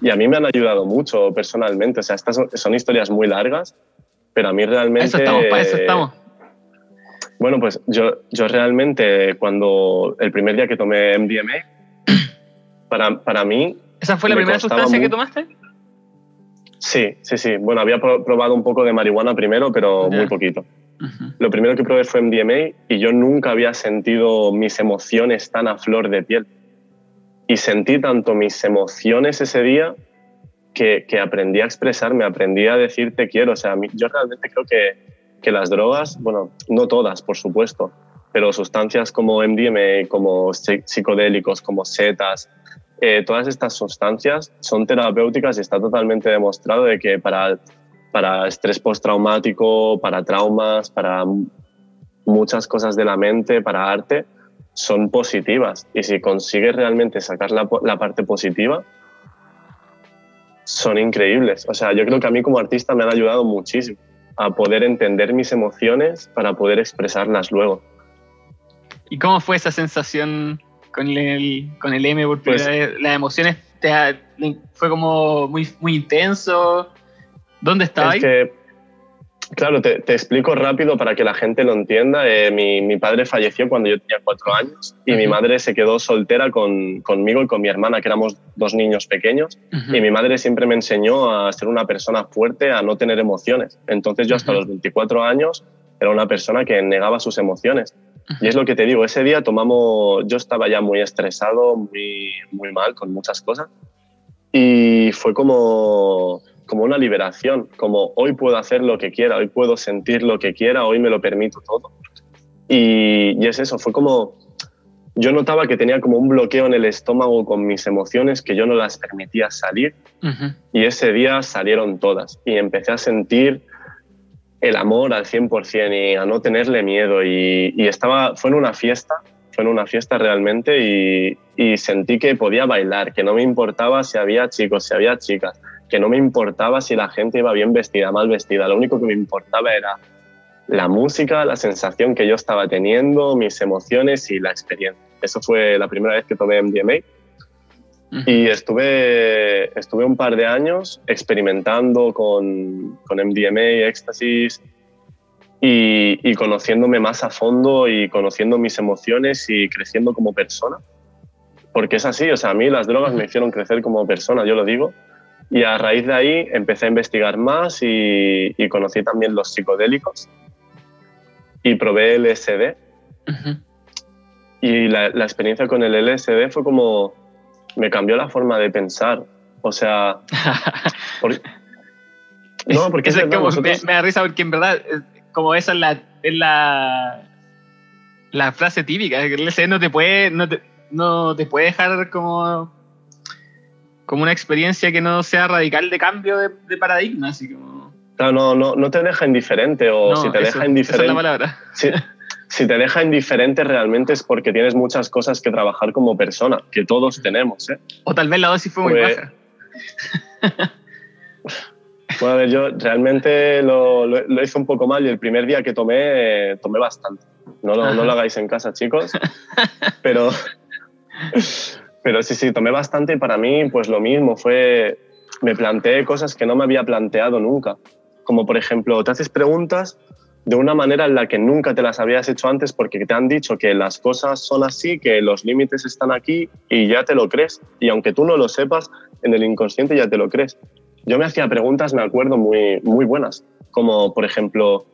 Y a mí me han ayudado mucho personalmente. O sea, estas son, historias muy largas, pero a mí realmente... Eso estamos, para eso estamos. Bueno, pues yo, yo realmente cuando el primer día que tomé MDMA, *clears throat* para, para mí... ¿Esa fue la primera sustancia que tomaste? Sí, sí, sí. Bueno, había probado un poco de marihuana primero, pero muy poquito. Lo primero que probé fue MDMA y yo nunca había sentido mis emociones tan a flor de piel. Y sentí tanto mis emociones ese día que, que aprendí a expresarme, aprendí a decir te quiero. O sea, yo realmente creo que, que las drogas, bueno, no todas, por supuesto, pero sustancias como MDMA, como psicodélicos, como setas, eh, todas estas sustancias son terapéuticas y está totalmente demostrado de que para para estrés postraumático, para traumas, para muchas cosas de la mente, para arte, son positivas. Y si consigues realmente sacar la, la, parte positiva, son increíbles. O sea, yo creo que a mí como artista me han ayudado muchísimo a poder entender mis emociones para poder expresarlas luego. ¿Y cómo fue esa sensación con el, con el M? Porque pues las emociones fue como muy, muy intenso. ¿Dónde estabas? Es que, claro, te, te, explico rápido para que la gente lo entienda. Eh, mi, mi, padre falleció cuando yo tenía cuatro años y mi madre se quedó soltera con, conmigo y con mi hermana, que éramos dos niños pequeños. Y mi madre siempre me enseñó a ser una persona fuerte, a no tener emociones. Entonces yo hasta los 24 años era una persona que negaba sus emociones. Y es lo que te digo, ese día tomamos, yo estaba ya muy estresado, muy, muy mal con muchas cosas. Y fue como, como una liberación, como hoy puedo hacer lo que quiera, hoy puedo sentir lo que quiera, hoy me lo permito todo. Y, y es eso, fue como, yo notaba que tenía como un bloqueo en el estómago con mis emociones que yo no las permitía salir. Y ese día salieron todas y empecé a sentir el amor al 100% y a no tenerle miedo. Y, estaba, fue en una fiesta, fue en una fiesta realmente y, y, sentí que podía bailar, que no me importaba si había chicos, si había chicas, que no me importaba si la gente iba bien vestida, mal vestida. Lo único que me importaba era la música, la sensación que yo estaba teniendo, mis emociones y la experiencia. Eso fue la primera vez que tomé MDMA y estuve, estuve un par de años experimentando con, con MDMA, éxtasis y, y, conociéndome más a fondo y conociendo mis emociones y creciendo como persona. Porque es así, o sea, a mí las drogas me hicieron crecer como persona, yo lo digo. Y a raíz de ahí empecé a investigar más y, y conocí también los psicodélicos y probé LSD. Y la, la experiencia con el LSD fue como me cambió la forma de pensar. O sea... *laughs* no, porque es, como, me, da risa porque en verdad, como esa es la, es la, la frase típica, el LSD no te puede, no te, no te puede dejar como, como una experiencia que no sea radical de cambio de, de paradigma, así como... no, no, no te deja indiferente o si te deja indiferente... Esa es la palabra. Sí, si te deja indiferente realmente es porque tienes muchas cosas que trabajar como persona, que todos tenemos. ¿eh? O tal vez la dosis fue muy pues baja. *laughs* Bueno, a ver, yo realmente lo, lo, hice un poco mal y el primer día que tomé, tomé bastante. No lo, no lo hagáis en casa, chicos. Pero, *laughs* pero sí, sí, tomé bastante y para mí, pues lo mismo, fue. Me planteé cosas que no me había planteado nunca. Como por ejemplo, te haces preguntas de una manera en la que nunca te las habías hecho antes porque te han dicho que las cosas son así, que los límites están aquí y ya te lo crees. Y aunque tú no lo sepas, en el inconsciente ya te lo crees. Yo me hacía preguntas, me acuerdo, muy, muy buenas, como por ejemplo,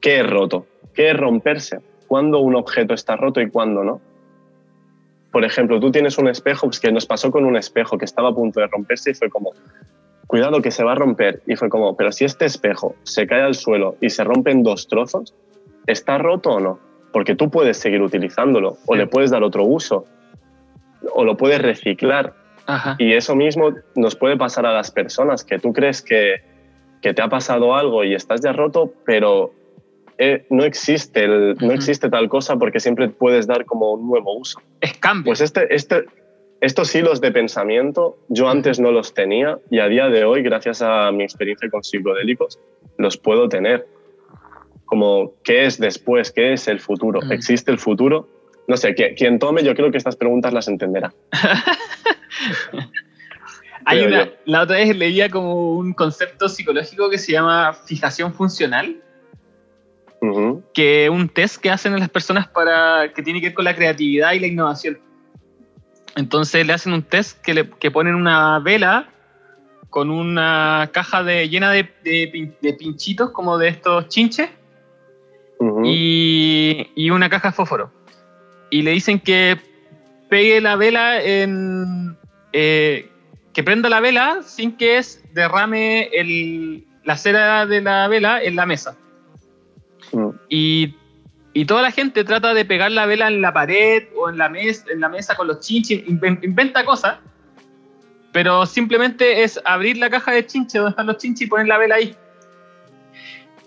¿qué es roto? ¿Qué es romperse? ¿Cuándo un objeto está roto y cuándo no? Por ejemplo, tú tienes un espejo, pues que nos pasó con un espejo que estaba a punto de romperse y fue como, cuidado que se va a romper. Y fue como, pero si este espejo se cae al suelo y se rompe en dos trozos, ¿está roto o no? Porque tú puedes seguir utilizándolo o le puedes dar otro uso o lo puedes reciclar. Y eso mismo nos puede pasar a las personas, que tú crees que, que te ha pasado algo y estás ya roto, pero eh, no, existe no existe tal cosa porque siempre puedes dar como un nuevo uso. Es cambio. Pues este, este, estos hilos de pensamiento yo antes no los tenía y a día de hoy, gracias a mi experiencia con psicodélicos, los puedo tener. Como, ¿qué es después? ¿Qué es el futuro? ¿Existe el futuro? No sé, quien tome, yo creo que estas preguntas las entenderá. *laughs* Hay una, la otra vez leía como un concepto psicológico que se llama fijación funcional, que un test que hacen las personas para que tiene que ver con la creatividad y la innovación. Entonces le hacen un test que, le, ponen una vela con una caja de, llena de, pinchitos como de estos chinches y, una caja de fósforo. Y le dicen que pegue la vela en... Eh, que prenda la vela sin que es derrame la cera de la vela en la mesa. Mm. Y y toda la gente trata de pegar la vela en la pared o en la, mesa en la mesa con los chinches, inventa cosas, pero simplemente es abrir la caja de chinches donde están los chinches y poner la vela ahí.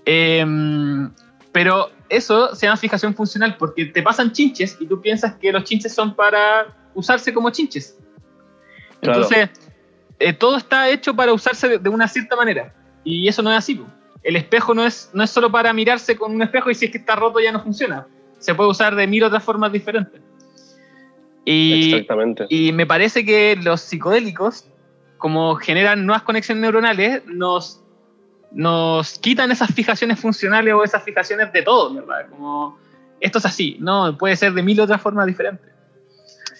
Em, pero eso se llama fijación funcional porque te pasan chinches y tú piensas que los chinches son para usarse como chinches. Entonces, eh, todo está hecho para usarse de, una cierta manera. Y eso no es así el espejo no es, no es solo para mirarse con un espejo y si es que está roto ya no funciona. Se puede usar de mil otras formas diferentes. Y, Exactamente. y me parece que los psicodélicos, como generan nuevas conexiones neuronales, nos, nos quitan esas fijaciones funcionales o esas fijaciones de todo, ¿verdad? Como esto es así, no, puede ser de mil otras formas diferentes.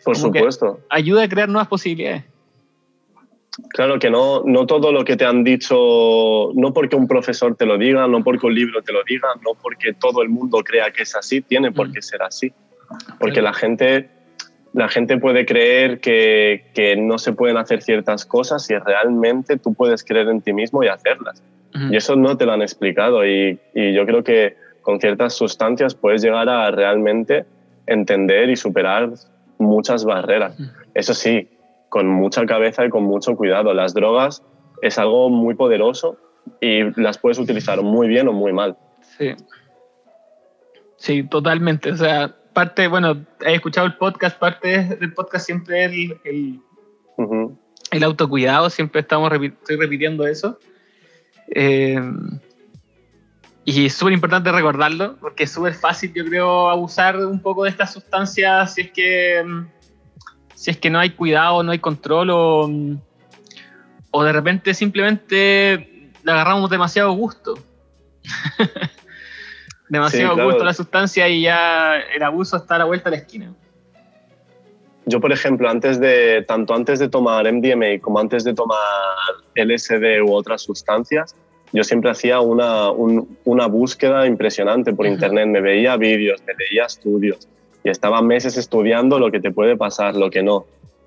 Por como supuesto. Ayuda a crear nuevas posibilidades. Claro que no, no todo lo que te han dicho, no porque un profesor te lo diga, no porque un libro te lo diga, no porque todo el mundo crea que es así, tiene por Mm. qué ser así. Porque la gente, la gente puede creer que, que no se pueden hacer ciertas cosas y realmente tú puedes creer en ti mismo y hacerlas. Y eso no te lo han explicado y, y yo creo que con ciertas sustancias puedes llegar a realmente entender y superar muchas barreras. Eso sí, con mucha cabeza y con mucho cuidado. Las drogas es algo muy poderoso y las puedes utilizar muy bien o muy mal. Sí. Sí, totalmente. O sea, parte, bueno, he escuchado el podcast, parte del podcast siempre el, el, autocuidado, siempre estamos repi- estoy repitiendo eso. Eh, y es súper importante recordarlo, porque es súper fácil, yo creo, abusar un poco de estas sustancias si es que, mm, si es que no hay cuidado, no hay control o, mm, o de repente simplemente le agarramos demasiado gusto. *laughs* demasiado Sí, claro. gusto a la sustancia y ya el abuso está a la vuelta de la esquina. Yo, por ejemplo, antes de, tanto antes de tomar MDMA como antes de tomar LSD u otras sustancias, yo siempre hacía una, un- una búsqueda impresionante por Ujú. internet. Me veía vídeos, me leía estudios y estaba meses estudiando lo que te puede pasar, lo que no.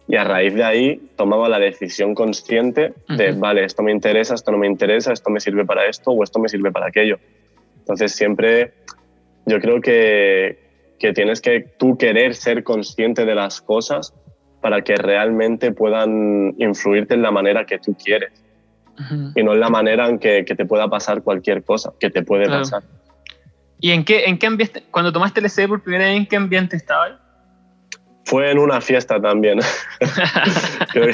Y a raíz de ahí tomaba la decisión consciente de, vale, esto me interesa, esto no me interesa, esto me sirve para esto o esto me sirve para aquello. Entonces siempre yo creo que, que tienes que tú querer ser consciente de las cosas para que realmente puedan influirte en la manera que tú quieres y no en la manera en que, que te pueda pasar cualquier cosa, que te puede Claro. pasar. ¿Y en qué, en qué ambiente, cuando tomaste el LSD por primera vez, en qué ambiente estabas? Fue en una fiesta también. *laughs*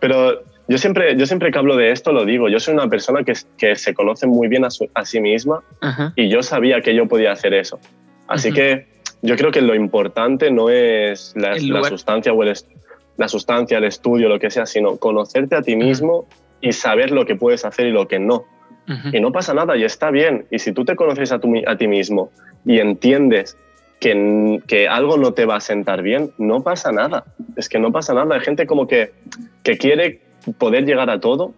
Pero yo siempre, yo siempre que hablo de esto lo digo, yo soy una persona que, que se conoce muy bien a, su- a sí misma Ajá. y yo sabía que yo podía hacer eso. Así Ujú. que yo creo que lo importante no es la, la sustancia o el la sustancia, el estudio, lo que sea, sino conocerte a ti mismo y saber lo que puedes hacer y lo que no. Y no pasa nada y está bien. Y si tú te conoces a, tu a ti mismo y entiendes que, que algo no te va a sentar bien, no pasa nada. Es que no pasa nada. Hay gente como que, que quiere poder llegar a todo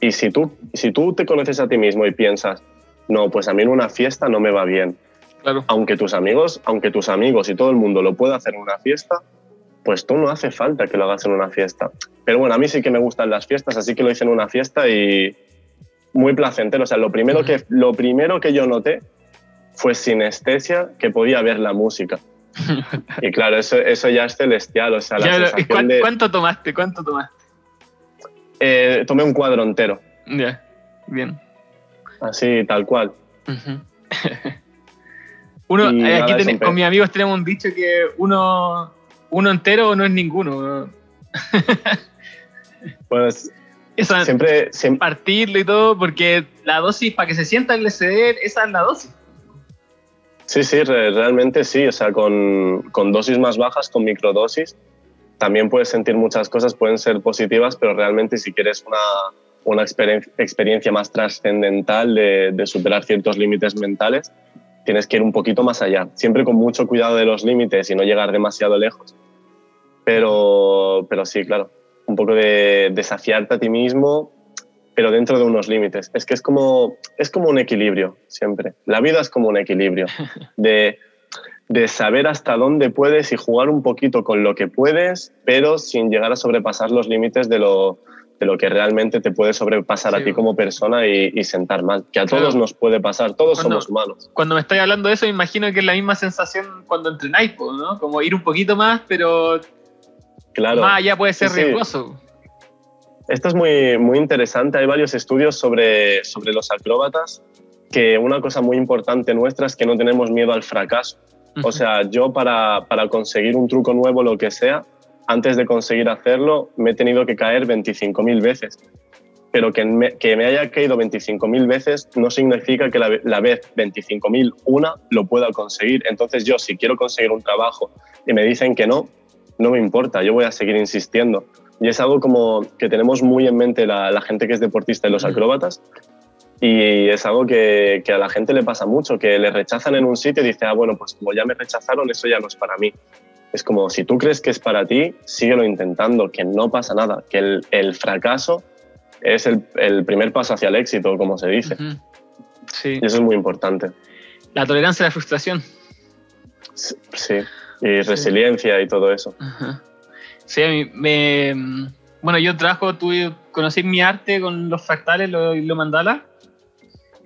y si tú, si tú te conoces a ti mismo y piensas, no, pues a mí en una fiesta no me va bien, Claro. aunque tus amigos, aunque tus amigos y todo el mundo lo pueda hacer en una fiesta, pues tú no hace falta que lo hagas en una fiesta. Pero bueno, a mí sí que me gustan las fiestas, así que lo hice en una fiesta y muy placentero. O sea, lo primero que, lo primero que yo noté fue sinestesia, que podía ver la música. *laughs* Y claro, eso, eso ya es celestial, o sea, la Ya, pero, ¿y sensación cuán- de... ¿Cuánto tomaste? ¿Cuánto tomaste? eh, tomé un cuadro entero, Ya, bien. así, tal cual. *laughs* Uno, eh, aquí con mis amigos tenemos un dicho que uno, uno entero no es ninguno. ¿no? *laughs* Pues Siempre, siempre, partirlo y todo, porque la dosis, para que se sienta el LSD, esa es la dosis. Sí, sí, re- realmente sí. O sea, con, con dosis más bajas, con microdosis, también puedes sentir muchas cosas, pueden ser positivas, pero realmente si quieres una, una experien- experiencia más trascendental de, de superar ciertos límites mentales, tienes que ir un poquito más allá. Siempre con mucho cuidado de los límites y no llegar demasiado lejos. Pero, pero sí, claro, un poco de desafiarte a ti mismo, pero dentro de unos límites. Es que es como, es como un equilibrio siempre. La vida es como un equilibrio *laughs* de, de saber hasta dónde puedes y jugar un poquito con lo que puedes, pero sin llegar a sobrepasar los límites de lo, de lo que realmente te puede sobrepasar a ti como persona y, y sentar mal. Que a Claro. todos nos puede pasar, todos Cuando- somos humanos. Cuando me estáis hablando de eso, me imagino que es la misma sensación cuando entrenáis, ¿no? Como ir un poquito más, pero Claro. más allá puede ser Sí, riesgoso. Esto es muy, muy interesante. Hay varios estudios sobre, sobre los acróbatas que una cosa muy importante nuestra es que no tenemos miedo al fracaso. O sea, yo para, para conseguir un truco nuevo, lo que sea, antes de conseguir hacerlo, me he tenido que caer 25.000 veces. Pero que me, que me haya caído 25.000 veces no significa que la, la vez 25.001 lo pueda conseguir. Entonces yo, si quiero conseguir un trabajo y me dicen que no, no me importa, yo voy a seguir insistiendo. Y es algo como que tenemos muy en mente la, gente que es deportista y los acróbatas. Y es algo que, que, a la gente le pasa mucho, que le rechazan en un sitio y dice, ah, bueno, pues como ya me rechazaron, eso ya no es para mí. Es como, si tú crees que es para ti, síguelo intentando, que no pasa nada, que el, el fracaso es el, el, primer paso hacia el éxito, como se dice. Sí. Y eso es muy importante. La tolerancia a la frustración. Sí, y resiliencia y todo eso. Sí, me, bueno, yo trabajo, tú conocí mi arte con los fractales, lo, lo mandala.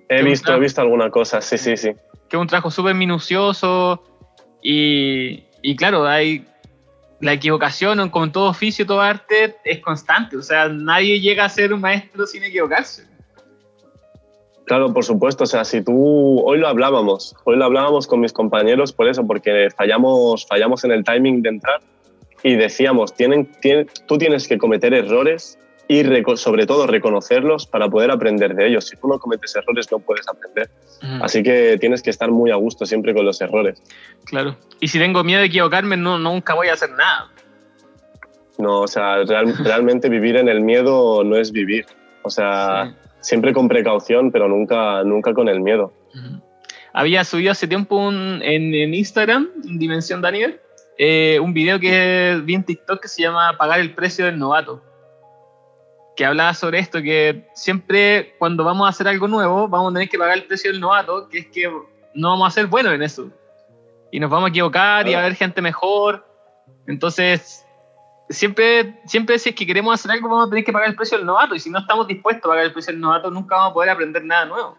He visto, he visto alguna cosa, sí, sí, sí. Que es un trabajo súper minucioso y, y, claro, hay la equivocación, como en todo oficio, todo arte, es constante. O sea, nadie llega a ser un maestro sin equivocarse. Claro, por supuesto. O sea, si tú hoy lo hablábamos, hoy lo hablábamos con mis compañeros por eso, porque fallamos, fallamos en el timing de entrar y decíamos, tienen, tú tienes que cometer errores y sobre todo reconocerlos para poder aprender de ellos. Si tú no cometes errores no puedes aprender. Así que tienes que estar muy a gusto siempre con los errores. Claro. Y si tengo miedo de equivocarme, no, nunca voy a hacer nada. No, o sea, realmente vivir en el miedo no es vivir. O sea, siempre con precaución, pero nunca, nunca con el miedo. Había subido hace tiempo en, en, Instagram, en Dimensión Daniel, eh, un video que vi en TikTok que se llama Pagar el precio del novato. Que hablaba sobre esto, que siempre cuando vamos a hacer algo nuevo, vamos a tener que pagar el precio del novato, que es que no vamos a ser buenos en eso. Y nos vamos a equivocar y va a haber gente mejor. Entonces, siempre, siempre si es que queremos hacer algo vamos a tener que pagar el precio del novato y si no estamos dispuestos a pagar el precio del novato nunca vamos a poder aprender nada nuevo.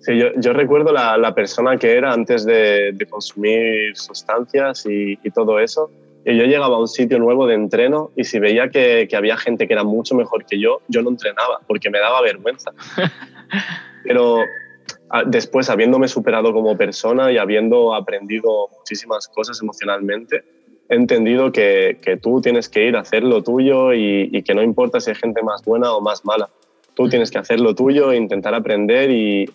Sí, yo, yo recuerdo la, la, persona que era antes de, de consumir sustancias y, y, todo eso. Y yo llegaba a un sitio nuevo de entreno y si veía que, que, había gente que era mucho mejor que yo, yo no entrenaba porque me daba vergüenza. *laughs* Pero después, habiéndome superado como persona y habiendo aprendido muchísimas cosas emocionalmente, he entendido que, que, tú tienes que ir a hacer lo tuyo y, que no importa si hay gente más buena o más mala. Tú tienes que hacer lo tuyo e intentar aprender y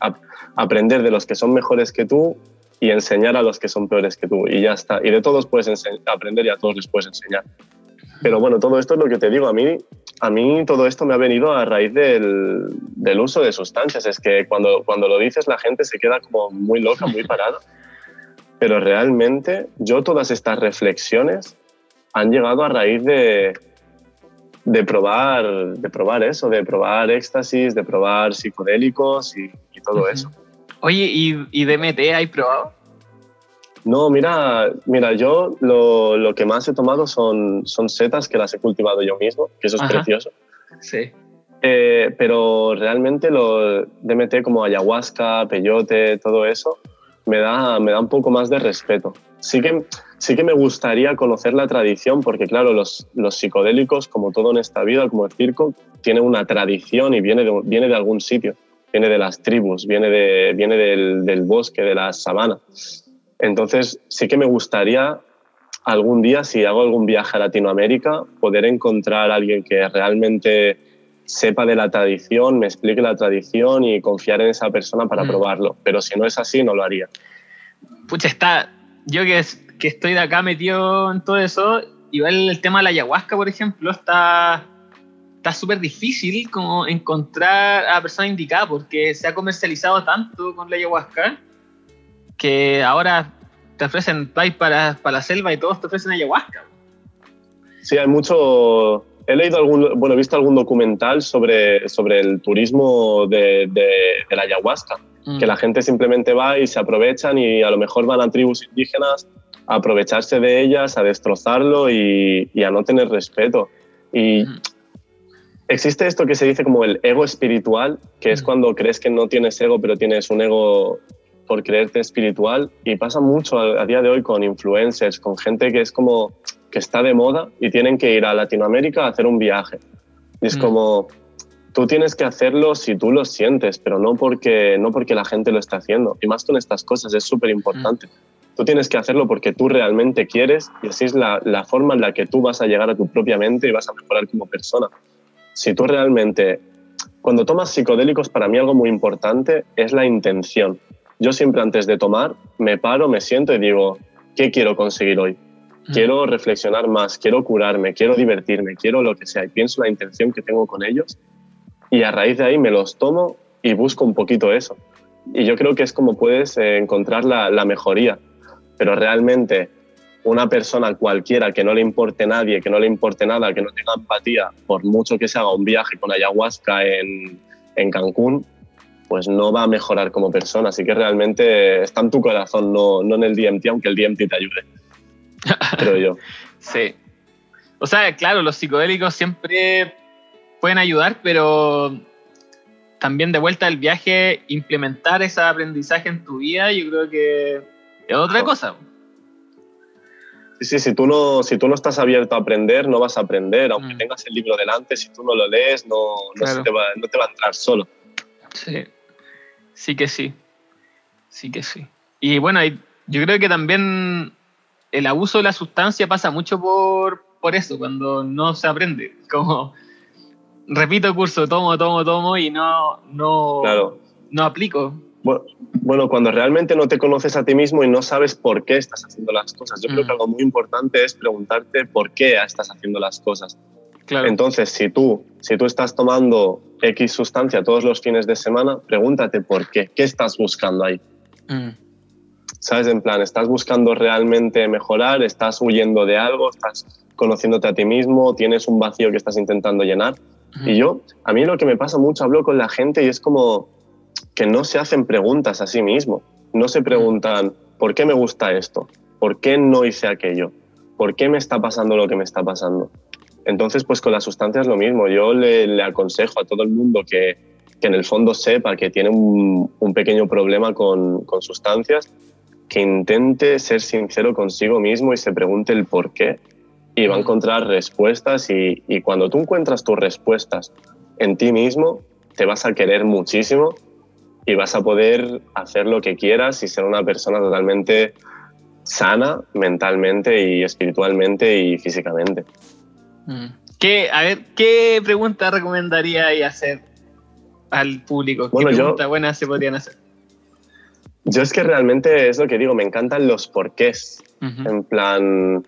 aprender de los que son mejores que tú y enseñar a los que son peores que tú. Y ya está. Y de todos puedes aprender y a todos les puedes enseñar. Pero bueno, todo esto es lo que te digo. A mí, a mí todo esto me ha venido a raíz del, del uso de sustancias. Es que cuando, cuando lo dices la gente se queda como muy loca, muy parada. Pero realmente yo todas estas reflexiones han llegado a raíz de, de, probar, de probar eso, de probar éxtasis, de probar psicodélicos y, todo eso. Oye, ¿y, ¿y, DMT hay probado? No, mira, mira yo lo, lo, que más he tomado son, son setas que las he cultivado yo mismo, que eso es precioso. Sí. Eh, pero realmente lo DMT como ayahuasca, peyote, todo eso, me da, me da un poco más de respeto. Sí que, sí que me gustaría conocer la tradición, porque claro, los, los psicodélicos, como todo en esta vida, como el circo, tiene una tradición y viene de, viene de algún sitio, viene de las tribus, viene, de, viene del, del bosque, de la sabana. Entonces, sí que me gustaría algún día, si hago algún viaje a Latinoamérica, poder encontrar a alguien que realmente sepa de la tradición, me explique la tradición y confiar en esa persona para mm. probarlo. Pero si no es así, no lo haría. Pucha, está. Yo que, que estoy de acá metido en todo eso, igual el tema de la ayahuasca, por ejemplo, está está súper difícil como encontrar a la persona indicada porque se ha comercializado tanto con la ayahuasca que ahora te ofrecen vais para, para la selva y todos te ofrecen ayahuasca. Sí, hay mucho, he leído algún, bueno, he visto algún documental sobre, sobre el turismo de, de, la ayahuasca, que mm. la gente simplemente va y se aprovechan y a lo mejor van a tribus indígenas a aprovecharse de ellas, a destrozarlo y, y a no tener respeto. Y mm. existe esto que se dice como el ego espiritual, que es mm. cuando crees que no tienes ego, pero tienes un ego por creerte espiritual y pasa mucho a, a día de hoy con influencers, con gente que es como que está de moda y tienen que ir a Latinoamérica a hacer un viaje. Y es mm. como, tú tienes que hacerlo si tú lo sientes, pero no porque, no porque la gente lo está haciendo. Y más con estas cosas, es súper importante. Mm. Tú tienes que hacerlo porque tú realmente quieres y así es la, la, forma en la que tú vas a llegar a tu propia mente y vas a mejorar como persona. Si tú realmente, cuando tomas psicodélicos, para mí algo muy importante es la intención. Yo siempre antes de tomar me paro, me siento y digo, ¿qué quiero conseguir hoy? Mm. quiero reflexionar más, quiero curarme, quiero divertirme, quiero lo que sea, y pienso la intención que tengo con ellos, y a raíz de ahí me los tomo y busco un poquito eso. Y yo creo que es como puedes eh, encontrar la, mejoría, pero realmente una persona cualquiera que no le importe nadie, que no le importe nada, que no tenga empatía, por mucho que se haga un viaje con ayahuasca en, en Cancún, pues no va a mejorar como persona. Así que realmente está en tu corazón, no, no en el DMT, aunque el DMT te ayude. Creo yo. *laughs* sí. O sea, claro, los psicodélicos siempre pueden ayudar, pero también de vuelta al viaje, implementar ese aprendizaje en tu vida, yo creo que es otra cosa. Sí, sí, si tú, no, si tú no estás abierto a aprender, no vas a aprender. Aunque mm. tengas el libro delante, si tú no lo lees, no, no, te va, no te va a entrar solo. Sí, sí que sí. Sí que sí. Y bueno, yo creo que también el abuso de la sustancia pasa mucho por, por eso, cuando no se aprende. Como, repito el curso, tomo, tomo, tomo y no, no, no aplico. Bueno, cuando realmente no te conoces a ti mismo y no sabes por qué estás haciendo las cosas. Yo creo que mm. algo muy importante es preguntarte por qué estás haciendo las cosas. Claro. Entonces, si tú, si tú estás tomando X sustancia todos los fines de semana, pregúntate por qué. ¿Qué estás buscando ahí? Mm. ¿Sabes? En plan, ¿estás buscando realmente mejorar? ¿Estás huyendo de algo? ¿Estás conociéndote a ti mismo? ¿Tienes un vacío que estás intentando llenar? Y yo, a mí lo que me pasa mucho, hablo con la gente y es como, que no se hacen preguntas a sí mismo. No se preguntan, ¿por qué me gusta esto? ¿Por qué no hice aquello? ¿Por qué me está pasando lo que me está pasando? Entonces, pues con las sustancias es lo mismo. Yo le, aconsejo a todo el mundo que, que, en el fondo sepa que tiene un, un pequeño problema con, con, sustancias, que intente ser sincero consigo mismo y se pregunte el por qué. Y va a encontrar respuestas y, y cuando tú encuentras tus respuestas en ti mismo, te vas a querer muchísimo y vas a poder hacer lo que quieras y ser una persona totalmente sana mentalmente y espiritualmente y físicamente. Mm. ¿Qué, a ver, ¿qué pregunta recomendaría hacer al público? ¿Qué preguntas buenas se podrían hacer? Yo es que realmente es lo que digo, me encantan los porqués. En plan,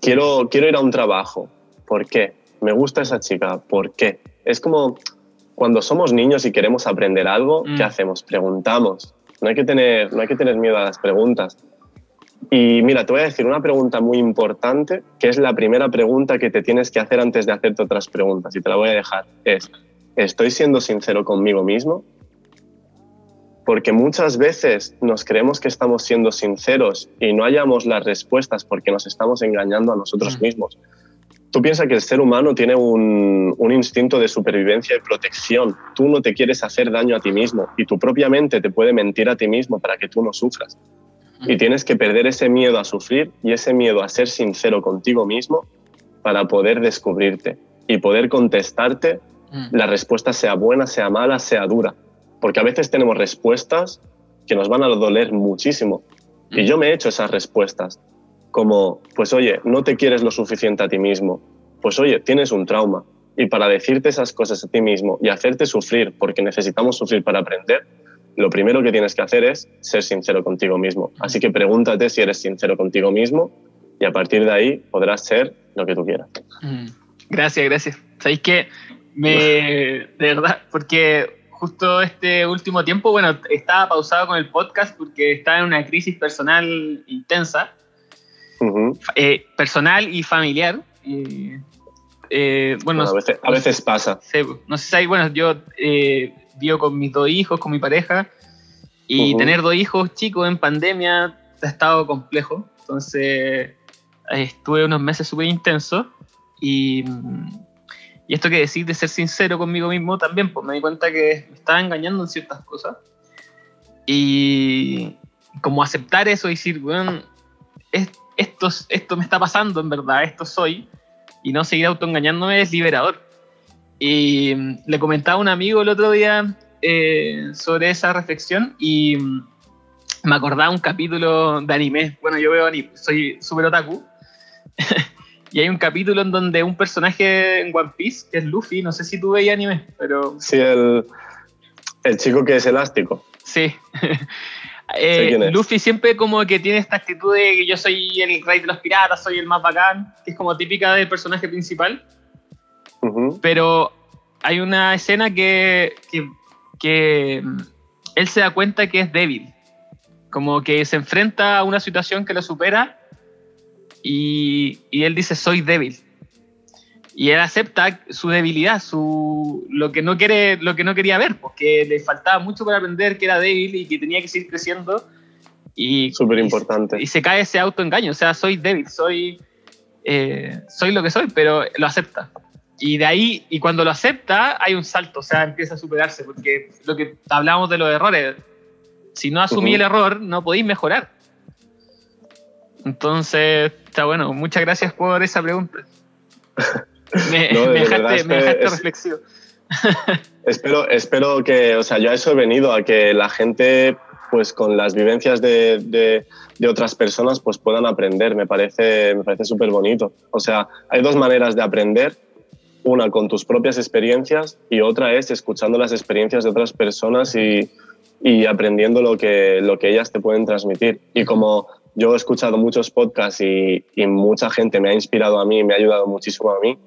quiero, quiero ir a un trabajo. ¿Por qué? Me gusta esa chica. ¿Por qué? Es como, cuando somos niños y queremos aprender algo, ¿qué mm. hacemos? Preguntamos. No hay, que tener, no hay que tener miedo a las preguntas. Y mira, te voy a decir una pregunta muy importante, que es la primera pregunta que te tienes que hacer antes de hacerte otras preguntas, y te la voy a dejar. Es, ¿estoy siendo sincero conmigo mismo? Porque muchas veces nos creemos que estamos siendo sinceros y no hallamos las respuestas porque nos estamos engañando a nosotros mismos. Tú piensas que el ser humano tiene un, un, instinto de supervivencia y protección. Tú no te quieres hacer daño a ti mismo y tu propia mente te puede mentir a ti mismo para que tú no sufras. Y tienes que perder ese miedo a sufrir y ese miedo a ser sincero contigo mismo para poder descubrirte y poder contestarte, mm. la respuesta sea buena, sea mala, sea dura. Porque a veces tenemos respuestas que nos van a doler muchísimo. Y yo me he hecho esas respuestas como, pues oye, no te quieres lo suficiente a ti mismo, pues oye, tienes un trauma. Y para decirte esas cosas a ti mismo y hacerte sufrir, porque necesitamos sufrir para aprender, lo primero que tienes que hacer es ser sincero contigo mismo. Así que pregúntate si eres sincero contigo mismo y a partir de ahí podrás ser lo que tú quieras. Mm. Gracias, gracias. Sabéis que me. *laughs* De verdad, porque justo este último tiempo, bueno, estaba pausado con el podcast porque estaba en una crisis personal intensa eh, personal y familiar. Eh, bueno, a, veces, pasa. no sé si bueno, yo eh, vivo con mis dos hijos, con mi pareja, y tener dos hijos chicos en pandemia ha estado complejo. Entonces, estuve unos meses súper intensos y, y, esto que decir de ser sincero conmigo mismo también, pues me di cuenta que me estaba engañando en ciertas cosas. Y como aceptar eso y decir, bueno, es, esto, esto me está pasando en verdad, esto soy, y no seguir autoengañándome es liberador. Y le comentaba a un amigo el otro día eh, sobre esa reflexión y me acordaba un capítulo de anime. Bueno, yo veo anime, soy súper otaku. *laughs* y hay un capítulo en donde un personaje en One Piece, que es Luffy, no sé si tú veías anime, pero... Sí, el, el chico que es elástico. Sí. *laughs* Eh, Luffy siempre como que tiene esta actitud de que yo soy el rey de los piratas, soy el más bacán, que es como típica del personaje principal. Pero hay una escena que, que, mm, él se da cuenta que es débil. Como que se enfrenta a una situación que lo supera y, y él dice soy débil y él acepta su debilidad, su, lo, que no quiere, lo que no quería ver, porque le faltaba mucho para aprender que era débil y que tenía que seguir creciendo. Y, Súper importante. Y, se cae ese autoengaño, o sea, soy débil, soy, eh, soy lo que soy, pero lo acepta. Y de ahí, y cuando lo acepta, hay un salto, o sea, empieza a superarse, porque lo que hablamos de los errores, si no asumí el error, no podéis mejorar. Entonces, está bueno, muchas gracias por esa pregunta. *laughs* Me, dejaste, reflexivo. *laughs* espero, espero que, o sea, yo a eso he venido, a que la gente, pues con las vivencias de, de, otras personas, pues puedan aprender. Me parece, me parece súper bonito. O sea, hay dos maneras de aprender. Una con tus propias experiencias y otra es escuchando las experiencias de otras personas y, y aprendiendo lo que, lo que ellas te pueden transmitir. Y como yo he escuchado muchos podcasts y, y, mucha gente me ha inspirado a mí, me ha ayudado muchísimo a mí,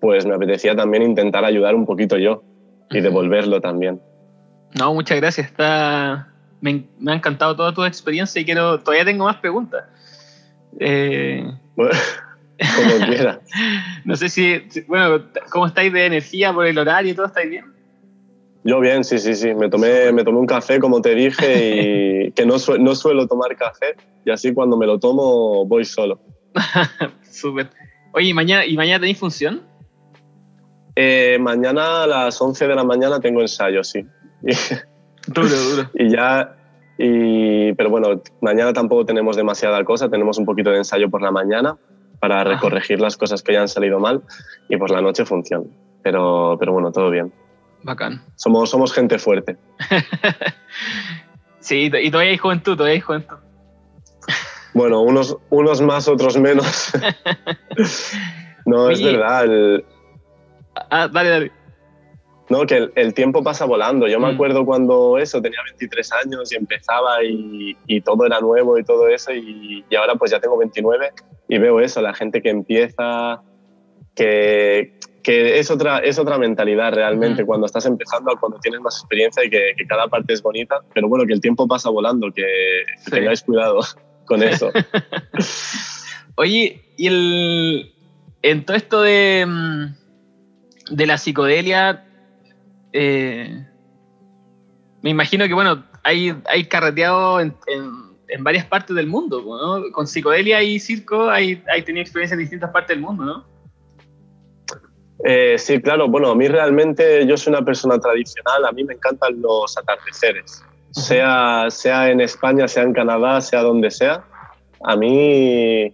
pues me apetecía también intentar ayudar un poquito yo y devolverlo también. No, muchas gracias. Está... Me, me, ha encantado toda tu experiencia y quiero, todavía tengo más preguntas. Eh... *laughs* como quiera. *laughs* no sé si, bueno, ¿cómo estáis de energía por el horario y todo? ¿Estáis bien? Yo bien, sí, sí, sí. Me tomé, me tomé un café, como te dije, y *laughs* que no, no suelo tomar café, y así cuando me lo tomo voy solo. *laughs* Súper. Oye, ¿y mañana, ¿y mañana tenéis función? Eh, mañana a las 11 de la mañana tengo ensayo, sí. *laughs* duro, duro. y ya, y, pero bueno, mañana tampoco tenemos demasiada cosa, tenemos un poquito de ensayo por la mañana para recorregir las cosas que ya han salido mal y por la noche funciona. Pero, pero bueno, todo bien. Bacán. Somos, somos gente fuerte. *laughs* sí, y todavía hay juventud, todavía hay juventud. Bueno, unos, unos más, otros menos. *laughs* no, es verdad. El, Ah, dale, dale. No, que el, tiempo pasa volando. Yo me mm. acuerdo cuando eso, tenía 23 años y empezaba y, todo era nuevo y todo eso y, ahora pues ya tengo 29 y veo eso, la gente que empieza, que, que es, otra, es otra mentalidad realmente cuando estás empezando, cuando tienes más experiencia y que, cada parte es bonita, pero bueno, que el tiempo pasa volando, que, tengáis cuidado *laughs* con eso. *laughs* Oye, y el, en todo esto de mm, de la psicodelia, eh, me imagino que, bueno, hay, hay carreteado en, varias partes del mundo, ¿no? Con psicodelia y circo hay, hay tenido experiencias en distintas partes del mundo, ¿no? Eh, sí, claro. Bueno, a mí realmente yo soy una persona tradicional, a mí me encantan los atardeceres, sea, sea en España, sea en Canadá, sea donde sea. A mí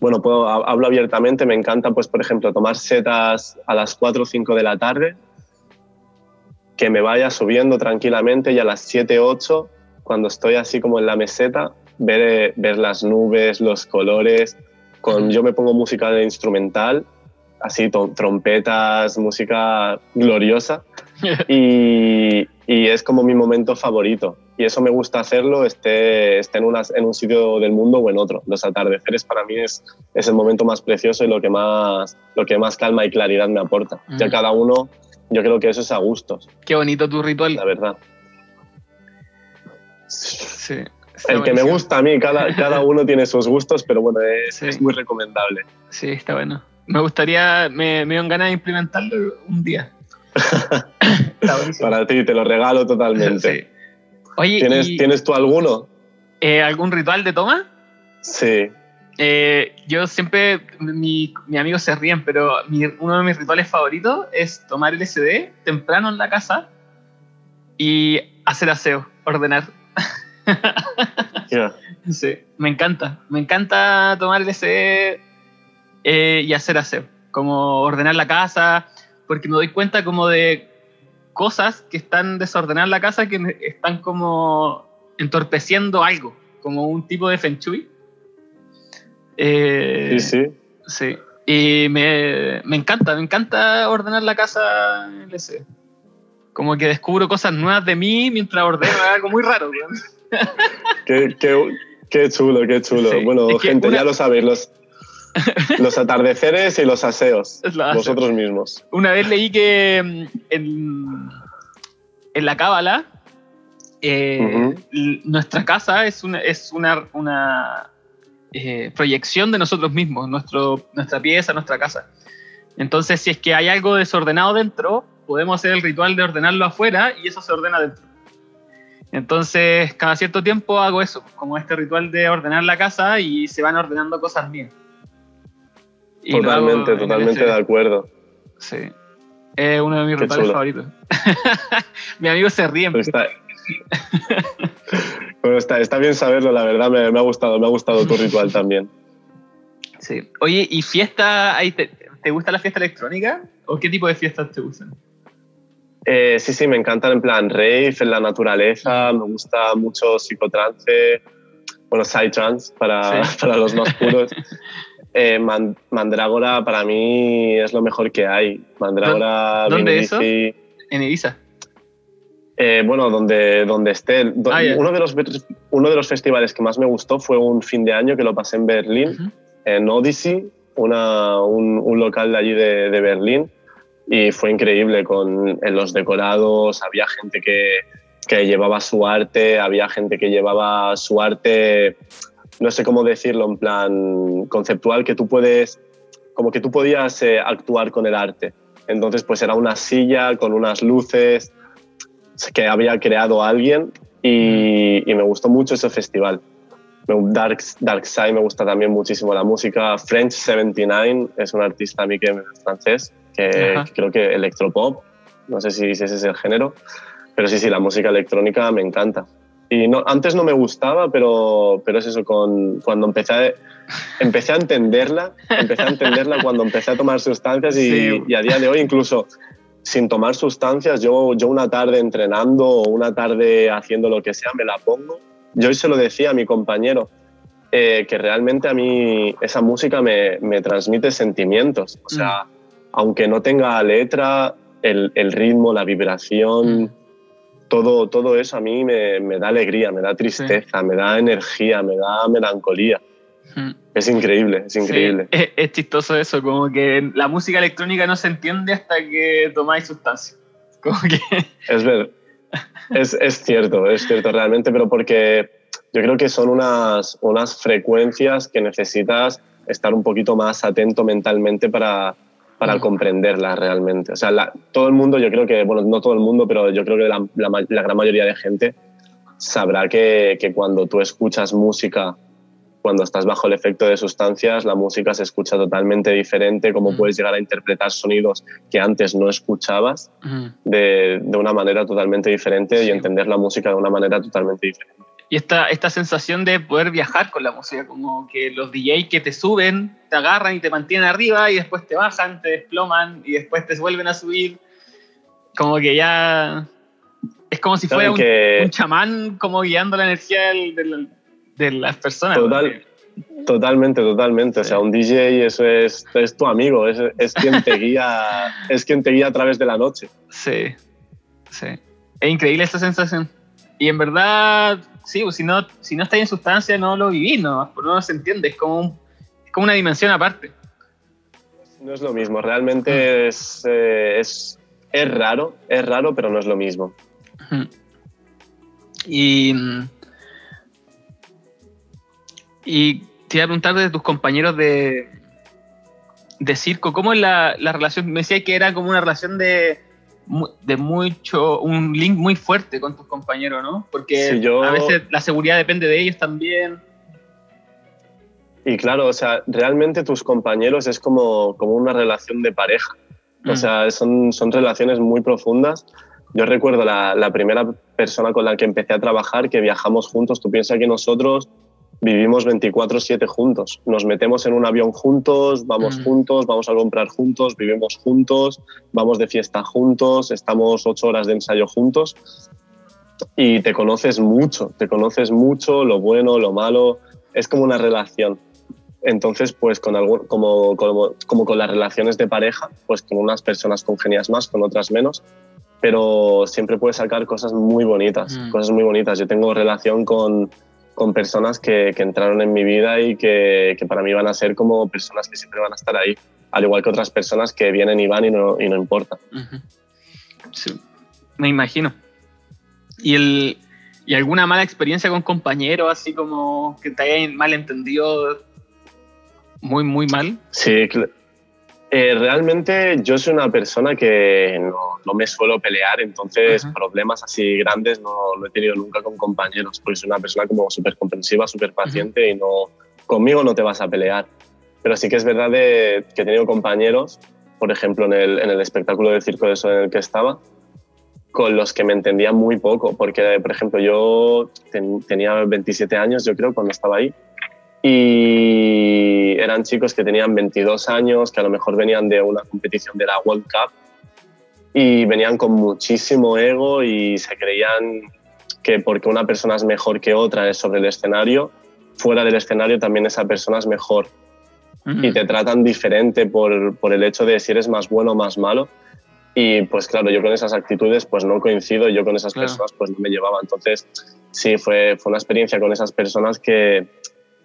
bueno, puedo, hablo abiertamente, me encanta, pues, por ejemplo, tomar setas a las 4 o 5 de la tarde, que me vaya subiendo tranquilamente y a las 7 o 8, cuando estoy así como en la meseta, ver, ver las nubes, los colores, con, yo me pongo música de instrumental, así trompetas, música gloriosa, *laughs* y, y es como mi momento favorito y eso me gusta hacerlo, esté, esté en, en, un sitio del mundo o en otro. Los atardeceres para mí es, es, el momento más precioso y lo que más, lo que más calma y claridad me aporta. Ya mm. cada uno, yo creo que eso es a gustos. Qué bonito tu ritual. La verdad. Sí. El que me gusta a mí, cada, cada uno tiene sus gustos, pero bueno, es, es muy recomendable. Sí, está bueno. Me gustaría, me, me ganas de implementarlo un día. *laughs* Para ti, te lo regalo totalmente. Sí. ¿Tienes, tú alguno? Eh, ¿Algún ritual de toma? Sí. Eh, yo siempre, mi, mis amigos se ríen, pero uno de mis rituales favoritos es tomar el SD temprano en la casa y hacer aseo, ordenar. *laughs* Sí, me encanta. Me encanta tomar el SD eh, y hacer aseo. Como ordenar la casa, porque me doy cuenta como de cosas que están desordenadas la casa que están como entorpeciendo algo, como un tipo de feng shui. Eh, sí, sí. Sí. Y me, me, encanta, me encanta ordenar la casa LC. Como que descubro cosas nuevas de mí mientras ordeno, algo muy raro. *laughs* qué, qué, qué, chulo, qué chulo. bueno, gente, ya lo sabéis, los, *laughs* los atardeceres y *laughs* los aseos, vosotros mismos. Una vez leí que mm, en, en la Cábala, eh, nuestra casa es una, es una, una eh, proyección de nosotros mismos, nuestro, nuestra pieza, nuestra casa. Entonces, si es que hay algo desordenado dentro, podemos hacer el ritual de ordenarlo afuera y eso se ordena dentro. Entonces, cada cierto tiempo hago eso, como este ritual de ordenar la casa y se van ordenando cosas mías. Totalmente, totalmente de acuerdo. Sí. Es uno de mis rituales favoritos. *laughs* Mi amigo se ríe. Está... *laughs* bueno, está, está, bien saberlo, la verdad, me, me, ha gustado, me ha gustado tu ritual *laughs* también. Sí. Oye, ¿y fiesta? Te, ¿Te gusta la fiesta electrónica? ¿O qué tipo de fiestas te gustan? Eh, sí, sí, me encantan en plan rave, en la naturaleza, me gusta mucho psicotrance, bueno, psytrance para, para los más puros. Eh, Mandrágora para mí es lo mejor que hay. Mandrágora, ¿Dónde eso? En Ibiza. Eh, bueno, donde, donde esté. Ah, uno, de los, uno de los festivales que más me gustó fue un fin de año que lo pasé en Berlín, en Odyssey, una, un, un, local de allí de, de Berlín y fue increíble con en los decorados, había gente que, que, llevaba su arte, había gente que llevaba su arte, no sé cómo decirlo, en plan conceptual, que tú puedes, como que tú podías eh, actuar con el arte. Entonces, pues era una silla con unas luces que había creado alguien y, y me gustó mucho ese festival. Dark, Dark Side me gusta también muchísimo la música. French 79 es un artista a mí que es francés que, creo que electropop, no sé si, ese es el género, pero sí, sí, la música electrónica me encanta. Y no, antes no me gustaba, pero, pero es eso, con, cuando empecé a, empecé a entenderla, empecé a entenderla cuando empecé a tomar sustancias y, y, a día de hoy incluso sin tomar sustancias, yo, yo una tarde entrenando o una tarde haciendo lo que sea, me la pongo. Yo hoy se lo decía a mi compañero, eh, que realmente a mí esa música me, me transmite sentimientos. O sea, mm aunque no tenga letra, el, el ritmo, la vibración, mm. Todo, todo eso a mí me, me da alegría, me da tristeza, me da energía, me da melancolía. Mm. Es increíble, es increíble. es, chistoso eso, como que la música electrónica no se entiende hasta que tomáis sustancia. *laughs* Como que... Es verdad. Es, es, cierto, es cierto realmente, pero porque yo creo que son unas, unas frecuencias que necesitas estar un poquito más atento mentalmente para, para comprenderla realmente. O sea, todo el mundo, yo creo que, bueno, no todo el mundo, pero yo creo que la, la, gran mayoría de gente sabrá que, que, cuando tú escuchas música, cuando estás bajo el efecto de sustancias, la música se escucha totalmente diferente, cómo puedes llegar a interpretar sonidos que antes no escuchabas de, de, una manera totalmente diferente y entender la música de una manera totalmente diferente y esta, esta sensación de poder viajar con la música, como que los DJs que te suben, te agarran y te mantienen arriba y después te bajan, te desploman y después te vuelven a subir. Como que ya es como si fuera un, chamán como guiando la energía de, las personas. totalmente, totalmente. O sea, un DJ eso es, es tu amigo, es, es, quien te guía, *laughs* es quien te guía a través de la noche. Sí, sí. Es increíble esta sensación. Y en verdad, sí, pues, si no, si no estáis en sustancia no lo vivís, no, no se entiende, es como, como una dimensión aparte. No es lo mismo, realmente mm. es, eh, es, es, raro, es raro, pero no es lo mismo. Y, y te iba a preguntar de tus compañeros de, de circo, ¿cómo es la, la relación? Me decía que era como una relación de, de mucho, un link muy fuerte con tus compañeros, ¿no? Porque a veces la seguridad depende de ellos también. Y claro, o sea, realmente tus compañeros es como, como una relación de pareja. O mm. sea, son, son relaciones muy profundas. Yo recuerdo la, la primera persona con la que empecé a trabajar, que viajamos juntos. Tú piensas que nosotros vivimos 24/7 juntos. Nos metemos en un avión juntos, vamos mm. juntos, vamos a comprar juntos, vivimos juntos, vamos de fiesta juntos, estamos ocho horas de ensayo juntos y te conoces mucho, te conoces mucho, lo bueno, lo malo, es como una relación. Entonces, pues con algo, como, como, como con las relaciones de pareja, pues con unas personas congenias más, con otras menos, pero siempre puedes sacar cosas muy bonitas, Mm. cosas muy bonitas. Yo tengo relación con, con personas que, que entraron en mi vida y que, que para mí van a ser como personas que siempre van a estar ahí, al igual que otras personas que vienen y van y no, y no importa. Sí, me imagino. ¿Y, el, ¿Y alguna mala experiencia con compañeros, así como que te hayan mal entendido muy, muy mal? Sí, cl- eh, realmente yo soy una persona que no, no me suelo pelear, entonces problemas así grandes no, no he tenido nunca con compañeros, porque soy una persona como súper comprensiva, súper paciente y no, conmigo no te vas a pelear. Pero sí que es verdad de- que he tenido compañeros, por ejemplo en el, en el espectáculo de circo de eso en el que estaba, con los que me entendía muy poco, porque por ejemplo yo ten- tenía 27 años yo creo cuando estaba ahí y eran chicos que tenían 22 años, que a lo mejor venían de una competición de la World Cup y venían con muchísimo ego y se creían que porque una persona es mejor que otra sobre el escenario, fuera del escenario también esa persona es mejor Ujú. y te tratan diferente por, por el hecho de si eres más bueno o más malo. Y pues claro, yo con esas actitudes pues no coincido, yo con esas Claro. personas pues no me llevaba. Entonces sí, fue, fue una experiencia con esas personas que,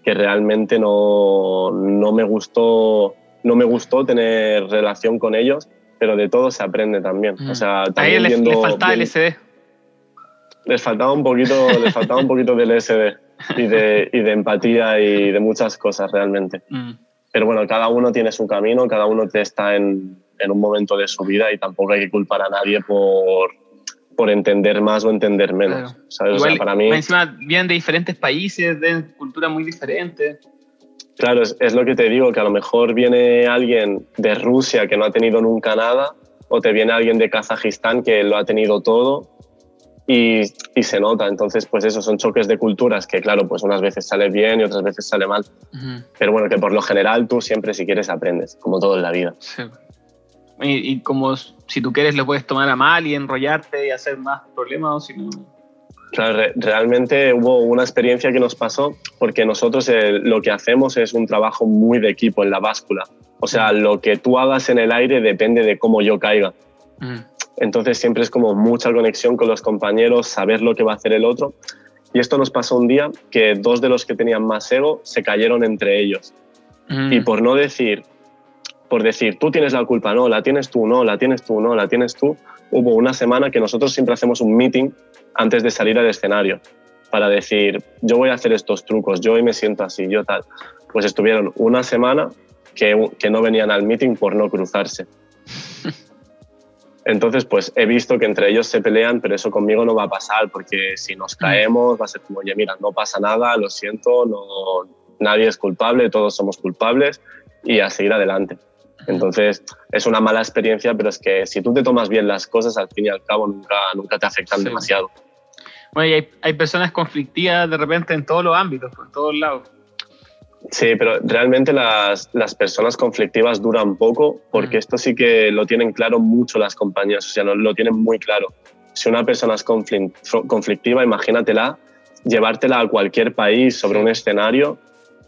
que realmente no, no, me gustó, no me gustó tener relación con ellos, pero de todo se aprende también. Mm. O sea, A también ellos les, faltaba les faltaba un poquito, *laughs* les faltaba un poquito del SD y de, y de empatía y de muchas cosas realmente. Mm. Pero bueno, cada uno tiene su camino, cada uno te está en, en un momento de su vida y tampoco hay que culpar a nadie por, por entender más o entender menos. Claro. ¿sabes? O sea, para mí, encima vienen de diferentes países, de culturas muy diferentes. claro, es, es lo que te digo, que a lo mejor viene alguien de Rusia que no ha tenido nunca nada, o te viene alguien de Kazajistán que lo ha tenido todo y, y se nota. Entonces, pues eso, son choques de culturas que, claro, pues unas veces sale bien y otras veces sale mal. Pero bueno, que por lo general tú siempre si quieres aprendes, como todo en la vida. Sí. Y, y como si tú quieres lo puedes tomar a mal y enrollarte y hacer más problemas o si no... Claro, re- realmente hubo una experiencia que nos pasó porque nosotros eh, lo que hacemos es un trabajo muy de equipo en la báscula. O sea, lo que tú hagas en el aire depende de cómo yo caiga. Entonces siempre es como mucha conexión con los compañeros, saber lo que va a hacer el otro. Y esto nos pasó un día que dos de los que tenían más ego se cayeron entre ellos. Y por no decir, por decir, tú tienes la culpa, no, la tienes tú, no, la tienes tú, no, la tienes tú, hubo una semana que nosotros siempre hacemos un meeting antes de salir al escenario para decir, yo voy a hacer estos trucos, yo hoy me siento así, yo tal. Pues estuvieron una semana que, que no venían al meeting por no cruzarse. *laughs* Entonces, pues he visto que entre ellos se pelean, pero eso conmigo no va a pasar, porque si nos caemos va a ser como, oye, mira, no pasa nada, lo siento, no, nadie es culpable, todos somos culpables y a seguir adelante. Entonces, es una mala experiencia, pero es que si tú te tomas bien las cosas, al fin y al cabo nunca, nunca te afectan Sí. demasiado. Bueno, y hay, hay personas conflictivas de repente en todos los ámbitos, en todos lados. Sí, pero realmente las, las personas conflictivas duran poco porque Mm. esto sí que lo tienen claro mucho las compañías, o sea, lo, lo tienen muy claro. Si una persona es conflictiva, imagínatela, llevártela a cualquier país sobre un escenario.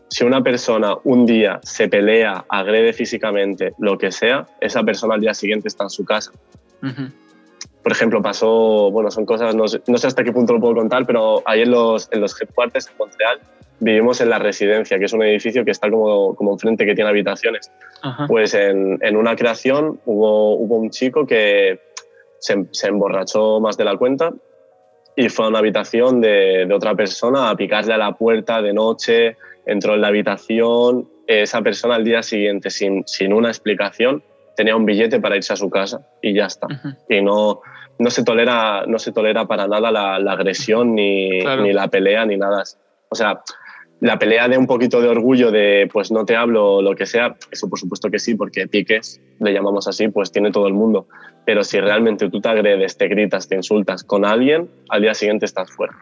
Si una persona un día se pelea, agrede físicamente, lo que sea, esa persona al día siguiente está en su casa. Ujú. Por ejemplo, pasó, bueno, son cosas, no sé, no sé hasta qué punto lo puedo contar, pero ahí en los, en los headquarters en Montreal vivimos en la residencia, que es un edificio que está como, como enfrente, que tiene habitaciones. Pues en, en una creación hubo, hubo un chico que se, se emborrachó más de la cuenta y fue a una habitación de, de otra persona a picarle a la puerta de noche, entró en la habitación, esa persona al día siguiente, sin, sin una explicación, tenía un billete para irse a su casa y ya está y no, no, se, tolera, no se tolera para nada la, la agresión ni, Claro. ni la pelea ni nada. O sea, la pelea de un poquito de orgullo de pues no te hablo lo que sea, eso por supuesto que sí, porque piques, le llamamos así, pues tiene todo el mundo. Pero si realmente tú te agredes, te gritas, te insultas con alguien, al día siguiente estás fuera.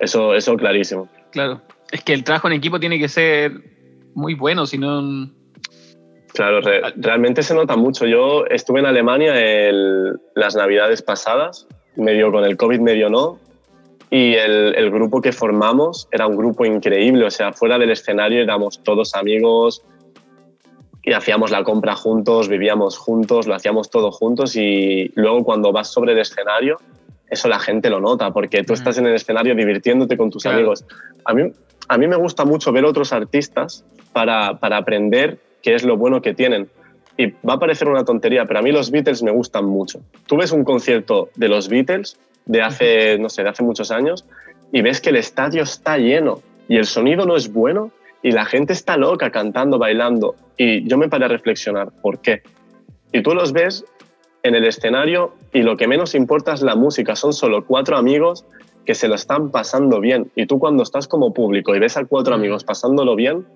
Eso, eso clarísimo. Claro. Es que el trabajo en equipo tiene que ser muy bueno, si no... Claro, re- realmente se nota mucho. Yo estuve en Alemania el- las navidades pasadas, medio con el COVID, medio no, y el, el grupo que formamos era un grupo increíble, o sea, fuera del escenario éramos todos amigos, y hacíamos la compra juntos, vivíamos juntos, lo hacíamos todo juntos y luego cuando vas sobre el escenario, eso la gente lo nota, porque tú estás en el escenario divirtiéndote con tus amigos. A mí, a mí me gusta mucho ver otros artistas para, para aprender qué es lo bueno que tienen. Y va a parecer una tontería, pero a mí los Beatles me gustan mucho. Tú ves un concierto de los Beatles de hace, no sé, de hace muchos años y ves que el estadio está lleno y el sonido no es bueno y la gente está loca cantando, bailando. Y yo me paré a reflexionar, ¿por qué? Y tú los ves en el escenario y lo que menos importa es la música, son solo cuatro amigos que se lo están pasando bien. Y tú cuando estás como público y ves a cuatro amigos pasándolo bien,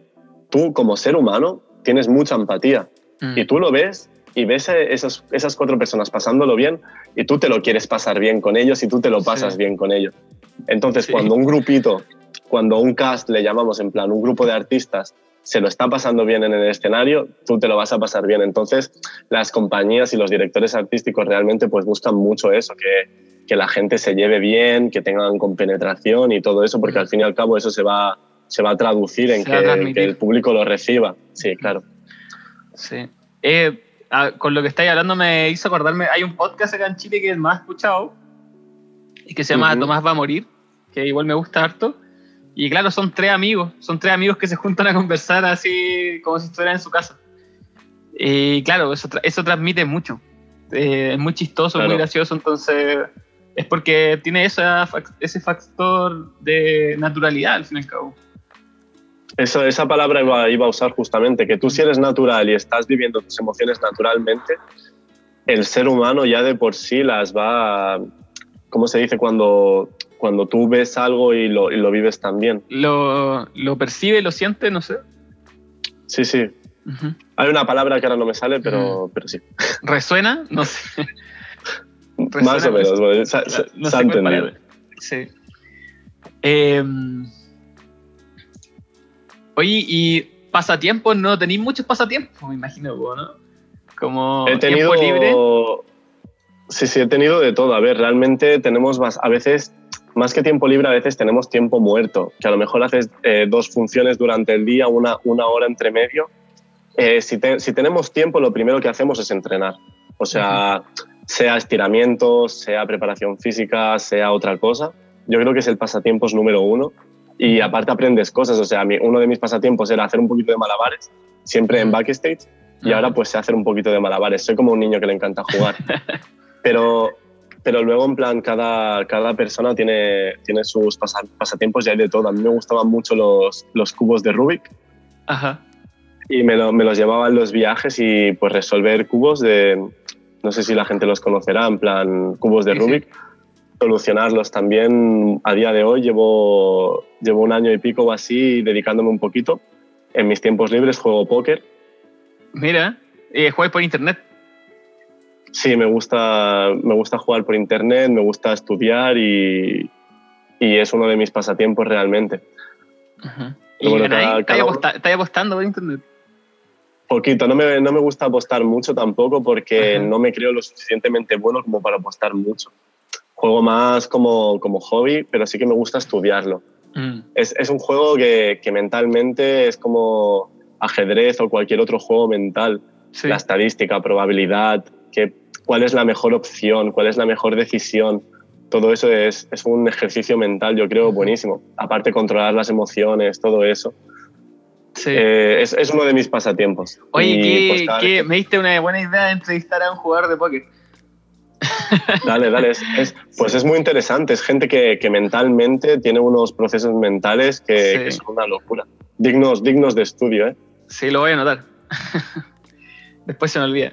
tú como ser humano tienes mucha empatía. Mm. Y tú lo ves y ves a esas, esas cuatro personas pasándolo bien y tú te lo quieres pasar bien con ellos y tú te lo pasas bien con ellos. Entonces, cuando un grupito, cuando un cast le llamamos en plan, un grupo de artistas, se lo está pasando bien en el escenario, tú te lo vas a pasar bien. Entonces, las compañías y los directores artísticos realmente pues buscan mucho eso, que, que la gente se lleve bien, que tengan compenetración y todo eso, porque al fin y al cabo eso se va, se va a traducir en que, que, el público lo reciba. Sí, claro. Sí. Eh, con lo que estáis hablando me hizo acordarme, hay un podcast acá en Chile que es más escuchado y que se llama Tomás va a morir, que igual me gusta harto. Y claro, son tres amigos, son tres amigos que se juntan a conversar así como si estuvieran en su casa. Y claro, eso, eso transmite mucho. Eh, es muy chistoso, muy gracioso, entonces es porque tiene esa, ese factor de naturalidad al fin y al cabo. Eso, esa palabra iba, iba, a usar justamente, que tú si eres natural y estás viviendo tus emociones naturalmente, el ser humano ya de por sí las va, ¿cómo se dice? Cuando, cuando tú ves algo y lo, y lo vives también. Lo, lo percibe, lo siente, no sé. Sí, sí. Hay una palabra que ahora no me sale, pero, pero sí. ¿Resuena? No sé. *laughs* Más o menos, bueno, se, no se ha entendido. Sí. Eh, Oye, y pasatiempos, ¿no tenéis muchos pasatiempos? Me imagino, ¿no? Como he tenido, tiempo libre. Sí, sí, he tenido de todo. A ver, realmente tenemos más, a veces, más que tiempo libre, a veces tenemos tiempo muerto, que a lo mejor haces eh, dos funciones durante el día, una, una hora entre medio. Eh, si, si, tenemos tiempo, lo primero que hacemos es entrenar. O sea, sea estiramientos, sea preparación física, sea otra cosa. Yo creo que es el pasatiempos número uno y aparte aprendes cosas. O sea, uno de mis pasatiempos era hacer un poquito de malabares, siempre en backstage, y ahora pues sé hacer un poquito de malabares. Soy como un niño que le encanta jugar. *laughs* pero, pero luego, en plan, cada, cada persona tiene, tiene sus pasatiempos y hay de todo. A mí me gustaban mucho los, los cubos de Rubik. Ajá. Y me, me los llevaba en los viajes y pues resolver cubos de, no sé si la gente los conocerá, en plan cubos de Rubik solucionarlos también. A día de hoy llevo, llevo un año y pico o así dedicándome un poquito. En mis tiempos libres juego póker. Mira, ¿y juegas por internet? Sí, me gusta, me gusta jugar por internet, me gusta estudiar y, y es uno de mis pasatiempos realmente. ¿Y ¿Estás apostando por internet? Poquito, no me, no me gusta apostar mucho tampoco porque no me creo lo suficientemente bueno como para apostar mucho juego más como, como hobby, pero sí que me gusta estudiarlo. Mm. Es, es, un juego que, que, mentalmente es como ajedrez o cualquier otro juego mental. La estadística, probabilidad, que, cuál es la mejor opción, cuál es la mejor decisión. Todo eso es, es un ejercicio mental, yo creo, buenísimo. Aparte, controlar las emociones, todo eso. Sí. Eh, es, es, uno de mis pasatiempos. Oye, ¿qué, pues, ¿qué, me diste una buena idea de entrevistar a un jugador de póker. *laughs* Dale, dale. Es, pues es muy interesante. Es gente que, que, mentalmente tiene unos procesos mentales que, que, son una locura. Dignos, dignos de estudio, ¿eh? Sí, lo voy a notar. *laughs* Después se me olvida.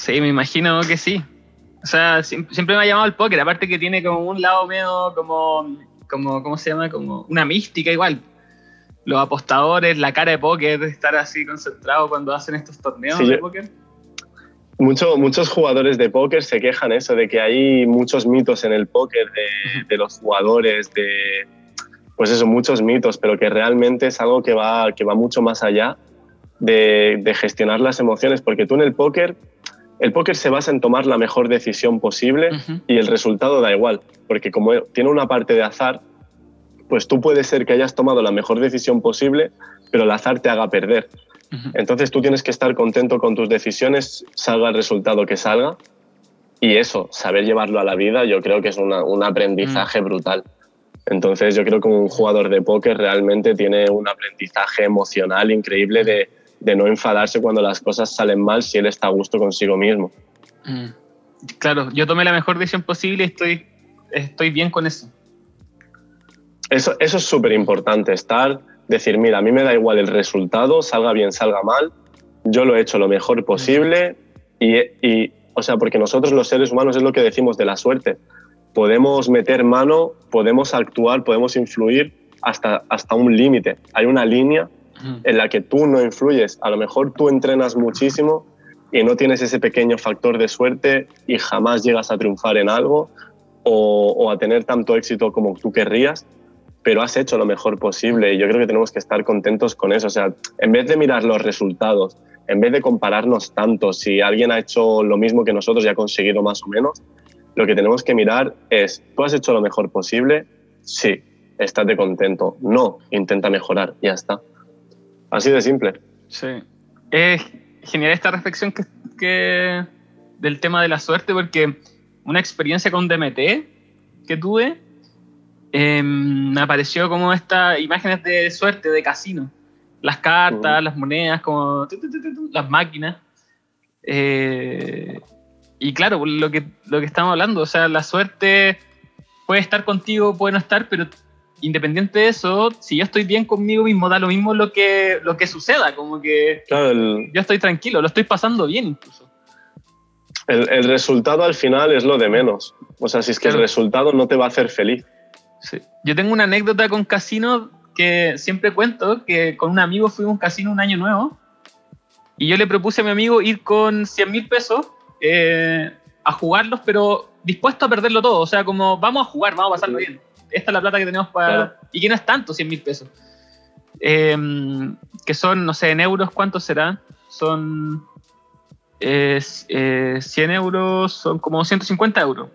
Sí, me imagino que sí. O sea, siempre me ha llamado el póker. Aparte que tiene como un lado medio como, como ¿cómo se llama? Como una mística igual. Los apostadores, la cara de póker, estar así concentrado cuando hacen estos torneos de póker muchos jugadores de póker se quejan eso, de que hay muchos mitos en el póker de, los jugadores, de pues eso, muchos mitos, pero que realmente es algo que va, que va mucho más allá de, gestionar las emociones, porque tú en el póker, el póker se basa en tomar la mejor decisión posible y el resultado da igual, porque como tiene una parte de azar, pues tú puedes ser que hayas tomado la mejor decisión posible, pero el azar te haga perder. Entonces tú tienes que estar contento con tus decisiones, salga el resultado que salga. Y eso, saber llevarlo a la vida, yo creo que es un aprendizaje mm. brutal. Entonces yo creo que un jugador de póker realmente tiene un aprendizaje emocional increíble de, de no enfadarse cuando las cosas salen mal si él está a gusto consigo mismo. Mm. Claro, yo tomé la mejor decisión posible y estoy, estoy bien con eso. Eso, eso es súper importante, estar, decir, mira, a mí me da igual el resultado, salga bien, salga mal, yo lo he hecho lo mejor posible y, y o sea, porque nosotros los seres humanos es lo que decimos de la suerte. Podemos meter mano, podemos actuar, podemos influir hasta, hasta un límite. Hay una línea en la que tú no influyes. A lo mejor tú entrenas muchísimo y no tienes ese pequeño factor de suerte y jamás llegas a triunfar en algo o, a tener tanto éxito como tú querrías, pero has hecho lo mejor posible y yo creo que tenemos que estar contentos con eso. O sea, en vez de mirar los resultados, en vez de compararnos tanto, si alguien ha hecho lo mismo que nosotros y ha conseguido más o menos, lo que tenemos que mirar es, ¿tú has hecho lo mejor posible? Sí, estate contento. No, intenta mejorar, ya está. Así de simple. Sí. Es genial esta reflexión que, del tema de la suerte, porque una experiencia con DMT que tuve, em, me apareció como estas imágenes de suerte, de casino. Las cartas, las monedas, como las máquinas. Eh, y claro, lo que, lo que estamos hablando, o sea, la suerte puede estar contigo, puede no estar, pero independiente de eso, si yo estoy bien conmigo mismo, da lo mismo lo que, lo que suceda, como que yo estoy tranquilo, lo estoy pasando bien incluso. El, resultado al final es lo de menos. O sea, si es que el resultado no te va a hacer feliz. Sí. Yo tengo una anécdota con casino que siempre cuento, que con un amigo fuimos a un casino un año nuevo y yo le propuse a mi amigo ir con 100 mil pesos eh, a jugarlos, pero dispuesto a perderlo todo. O sea, como vamos a jugar, vamos a pasarlo bien esta es la plata que tenemos para... Y que no es tanto, 100 mil pesos. Em, que son, no sé, en euros, ¿cuántos será? Son... Eh, 100 euros, son como 150 euros.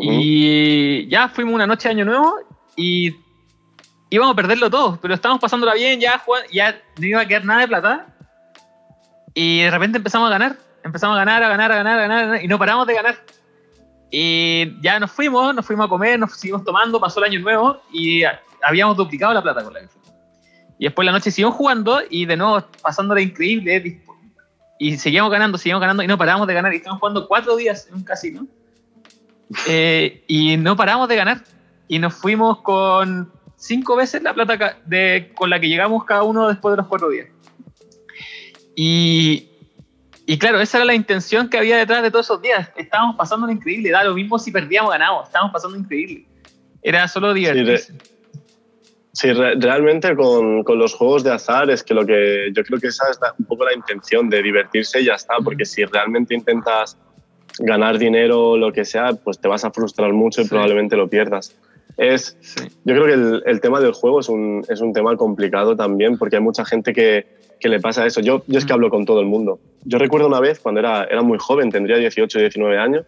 Y ya fuimos una noche de Año Nuevo y íbamos a perderlo todo, pero estábamos pasándola bien, ya, ya no iba a quedar nada de plata. Y de repente empezamos a ganar, empezamos a ganar, a ganar, a ganar, a ganar, y no paramos de ganar. Y ya nos fuimos, nos fuimos a comer, nos seguimos tomando, pasó el año nuevo y habíamos duplicado la plata con la que Y después la noche seguimos jugando y de nuevo pasándola increíble. Y seguíamos ganando, seguíamos ganando y no paramos de ganar. Y estamos jugando cuatro días en un casino. Eh, y no paramos de ganar. Y nos fuimos con cinco veces la plata de, con la que llegamos cada uno después de los cuatro días. Y, y claro, esa era la intención que había detrás de todos esos días. Estábamos pasando lo increíble, da lo mismo si perdíamos o ganábamos, estábamos pasando increíble. Era solo divertirse. Sí, realmente con, con, los juegos de azar es que lo que yo creo que esa es un poco la intención de divertirse y ya está, porque si realmente intentas ganar dinero o lo que sea, pues te vas a frustrar mucho y probablemente lo pierdas. Es, Yo creo que el, el, tema del juego es un, es un tema complicado también, porque hay mucha gente que, que le pasa eso. Yo, yo es que hablo con todo el mundo. Yo recuerdo una vez cuando era, era muy joven, tendría 18 19 años,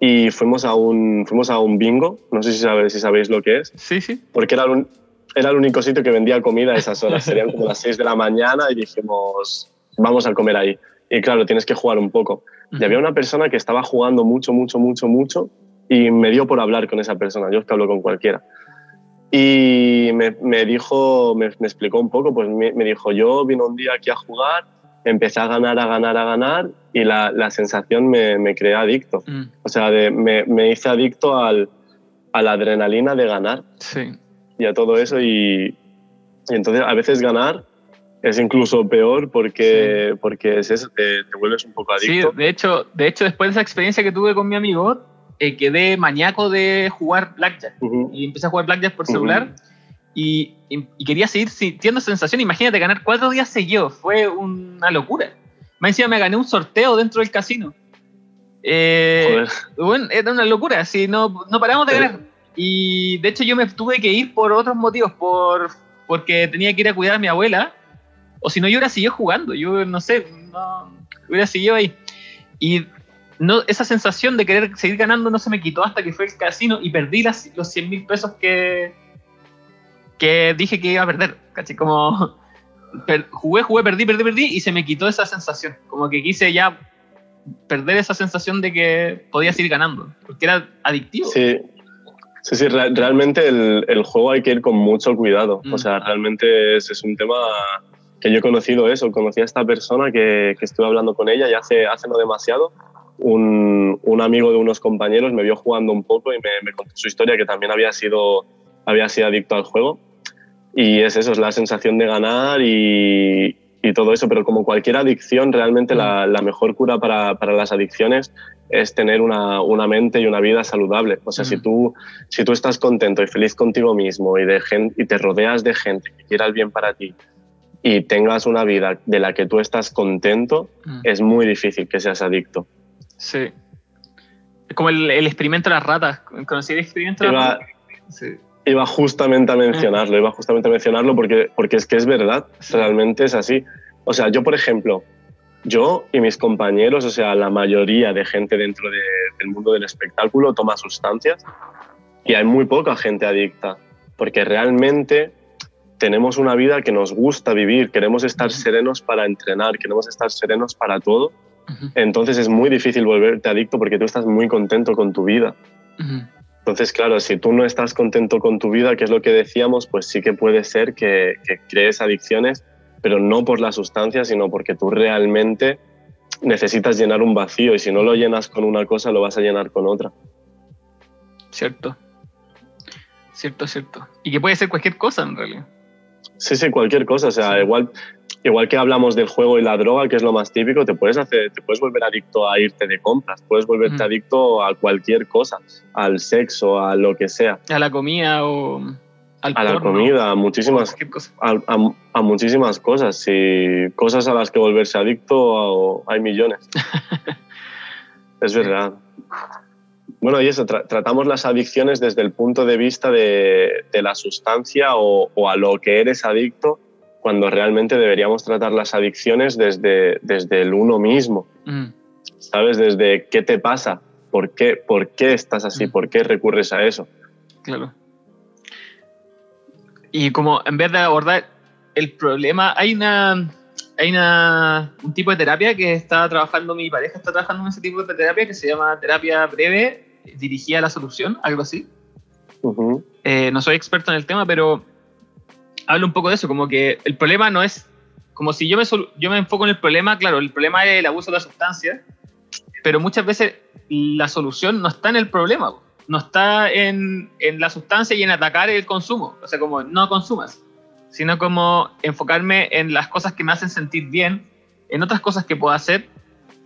y fuimos a un, fuimos a un bingo, no sé si sabéis, si sabéis lo que es. Sí, sí. Porque era, un, era el único sitio que vendía comida a esas horas, serían como las 6 de la mañana y dijimos, vamos a comer ahí. Y claro, tienes que jugar un poco. Y había una persona que estaba jugando mucho, mucho, mucho, mucho, y me dio por hablar con esa persona. Yo es que hablo con cualquiera. Y me, me dijo, me, me, explicó un poco, pues me, me, dijo, yo vine un día aquí a jugar, empecé a ganar, a ganar, a ganar y la, la sensación me, me creó adicto. Mm. O sea, de, me, me, hice adicto al, a la adrenalina de ganar sí. y a todo eso. Y, y, entonces a veces ganar es incluso peor porque, sí. porque es eso, te, te, vuelves un poco adicto. Sí, de hecho, de hecho, después de esa experiencia que tuve con mi amigo, eh, quedé maníaco de jugar Blackjack. Uh -huh. Y empecé a jugar Blackjack por celular. Uh -huh. y, y, quería seguir sintiendo sensación. Imagínate, ganar cuatro días seguidos. Fue una locura. Más encima me gané un sorteo dentro del casino. Eh, bueno, era una locura. Si no, no paramos de ganar. Y de hecho yo me tuve que ir por otros motivos. Por, porque tenía que ir a cuidar a mi abuela. O si no, yo hubiera seguido jugando. Yo no sé, no, hubiera seguido ahí. Y no, esa sensación de querer seguir ganando no se me quitó hasta que fue el casino y perdí las, los 100 mil pesos que, que dije que iba a perder, ¿cachai? Como jugué, jugué, perdí, perdí, perdí y se me quitó esa sensación. Como que quise ya perder esa sensación de que podía seguir ganando, porque era adictivo. Sí, sí, sí realmente el, el, juego hay que ir con mucho cuidado. O mm. sea, realmente es, es, un tema que yo he conocido eso, conocí a esta persona que, que estuve hablando con ella y hace, hace no demasiado. Un, un, amigo de unos compañeros me vio jugando un poco y me, me contó su historia que también había sido, había sido adicto al juego. Y es eso, es la sensación de ganar y, y todo eso, pero como cualquier adicción, realmente la, la mejor cura para, para, las adicciones es tener una, una, mente y una vida saludable. O sea, si, tú, si tú estás contento y feliz contigo mismo y, de y te rodeas de gente que quiera el bien para ti y tengas una vida de la que tú estás contento, es muy difícil que seas adicto. Sí. Es como el, el experimento de las ratas. ¿Conocí el experimento de las ratas? Sí iba justamente a mencionarlo, iba justamente a mencionarlo porque, porque es que es verdad, realmente es así. O sea, yo, por ejemplo, yo y mis compañeros, o sea, la mayoría de gente dentro del mundo del espectáculo toma sustancias y hay muy poca gente adicta, porque realmente tenemos una vida que nos gusta vivir, queremos estar serenos para entrenar, queremos estar serenos para todo. Entonces es muy difícil volverte adicto porque tú estás muy contento con tu vida. Entonces, claro, si tú no estás contento con tu vida, que es lo que decíamos, pues sí que puede ser que, crees adicciones, pero no por la sustancia, sino porque tú realmente necesitas llenar un vacío y si no lo llenas con una cosa, lo vas a llenar con otra. Cierto. Cierto, cierto. Y que puede ser cualquier cosa en realidad. Sí, sí, cualquier cosa. O sea, igual igual que hablamos del juego y la droga, que es lo más típico, te puedes, hacer, te puedes volver adicto a irte de compras, puedes volverte adicto a cualquier cosa, al sexo, a lo que sea. A la comida o al A la comida, a muchísimas, a, muchísimas cosas. Y cosas a las que volverse adicto hay millones. *laughs* es verdad. Bueno, y eso, tratamos las adicciones desde el punto de vista de, la sustancia o, o, a lo que eres adicto cuando realmente deberíamos tratar las adicciones desde, desde el uno mismo. Mm. ¿Sabes? Desde qué te pasa, por qué, por qué estás así, mm. por qué recurres a eso. Claro. Y como en vez de abordar el problema, hay una, hay una, un tipo de terapia que está trabajando mi pareja, está trabajando en ese tipo de terapia que se llama terapia breve dirigida a la solución, algo así. Eh, no soy experto en el tema, pero habla un poco de eso, como que el problema no es, como si yo me, yo me enfoco en el problema, claro, el problema es el abuso de la sustancia, pero muchas veces la solución no está en el problema, no está en, en la sustancia y en atacar el consumo, o sea, como no consumas, sino como enfocarme en las cosas que me hacen sentir bien, en otras cosas que puedo hacer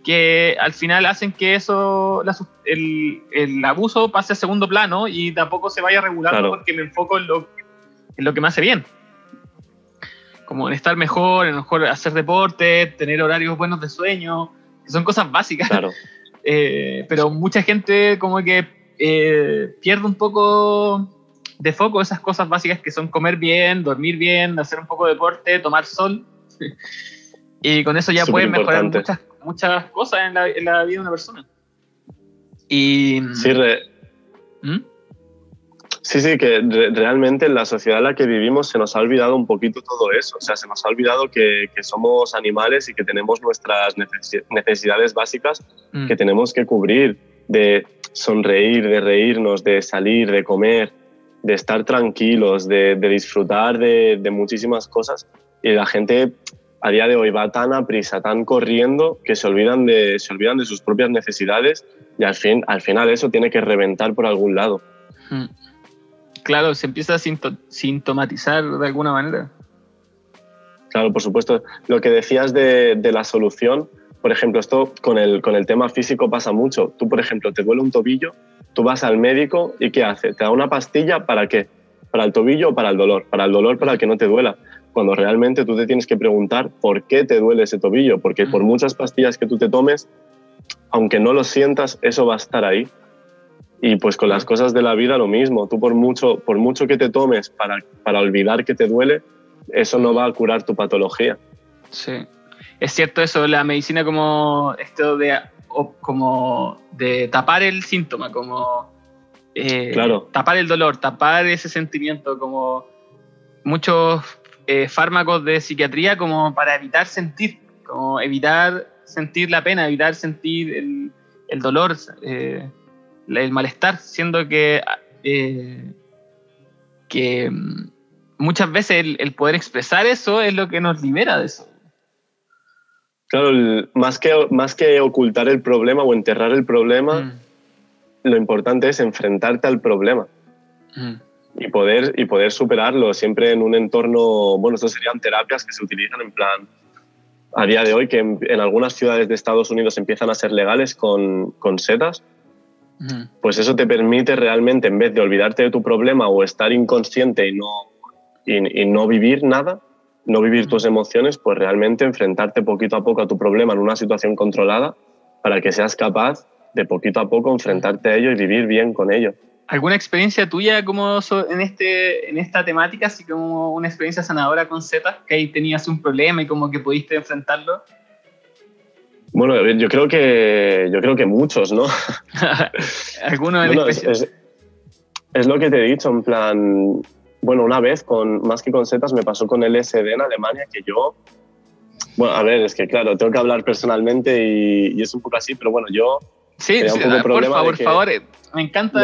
que al final hacen que eso, el, el, abuso pase a segundo plano y tampoco se vaya regulando porque me enfoco en lo, en lo que me hace bien como en estar mejor, en mejor hacer deporte, tener horarios buenos de sueño, que son cosas básicas. Claro. *laughs* Eh, pero mucha gente como que eh, pierde un poco de foco esas cosas básicas que son comer bien, dormir bien, hacer un poco de deporte, tomar sol. *laughs* y con eso ya pueden mejorar muchas, muchas cosas en la, en la, vida de una persona. Y, sí, ¿Mm? Sí, sí, que realmente en la sociedad en la que vivimos se nos ha olvidado un poquito todo eso. O sea, se nos ha olvidado que, que somos animales y que tenemos nuestras necesidades básicas mm. que tenemos que cubrir, de sonreír, de reírnos, de salir, de comer, de estar tranquilos, de, de disfrutar de, de, muchísimas cosas. Y la gente a día de hoy va tan a prisa, tan corriendo, que se olvidan de, se olvidan de sus propias necesidades y al, fin, al final eso tiene que reventar por algún lado. Mm claro, se empieza a sintomatizar de alguna manera. Claro, por supuesto. Lo que decías de, la solución, por ejemplo, esto con el, con el tema físico pasa mucho. Tú, por ejemplo, te duele un tobillo, tú vas al médico y ¿qué hace? Te da una pastilla para qué? Para el tobillo o para el dolor. Para el dolor, para que no te duela. Cuando realmente tú te tienes que preguntar por qué te duele ese tobillo. Porque por muchas pastillas que tú te tomes, aunque no lo sientas, eso va a estar ahí. Y pues con las cosas de la vida lo mismo. Tú por mucho, por mucho que te tomes para, para olvidar que te duele, eso no va a curar tu patología. Sí. Es cierto eso, la medicina como esto de, como de tapar el síntoma, como eh, claro. tapar el dolor, tapar ese sentimiento, como muchos eh, fármacos de psiquiatría como para evitar sentir, como evitar sentir la pena, evitar sentir el, el dolor, eh, el malestar, siendo que, eh, que mm, muchas veces el, poder expresar eso es lo que nos libera de eso. Claro, más, que, más que ocultar el problema o enterrar el problema, mm. lo importante es enfrentarte al problema. Mm. Y poder, y poder superarlo siempre en un entorno, bueno, estas serían terapias que se utilizan en plan, a día de hoy, que en, algunas ciudades de Estados Unidos empiezan a ser legales con, con setas, pues eso te permite realmente, en vez de olvidarte de tu problema o estar inconsciente y no, y, no vivir nada, no vivir tus emociones, pues realmente enfrentarte poquito a poco a tu problema en una situación controlada para que seas capaz de poquito a poco enfrentarte a ello y vivir bien con ello. ¿Alguna experiencia tuya como en, este, en esta temática, así como una experiencia sanadora con Z, que ahí tenías un problema y como que pudiste enfrentarlo? Bueno, yo creo que, yo creo que muchos, ¿no? *laughs* ¿Alguno en es, es, lo que te he dicho, en plan, bueno, una vez, con, más que con setas, me pasó con el SD en Alemania, que yo, bueno, a ver, es que claro, tengo que hablar personalmente y, es un poco así, pero bueno, yo... Sí, un poco por favor, por favor, me encanta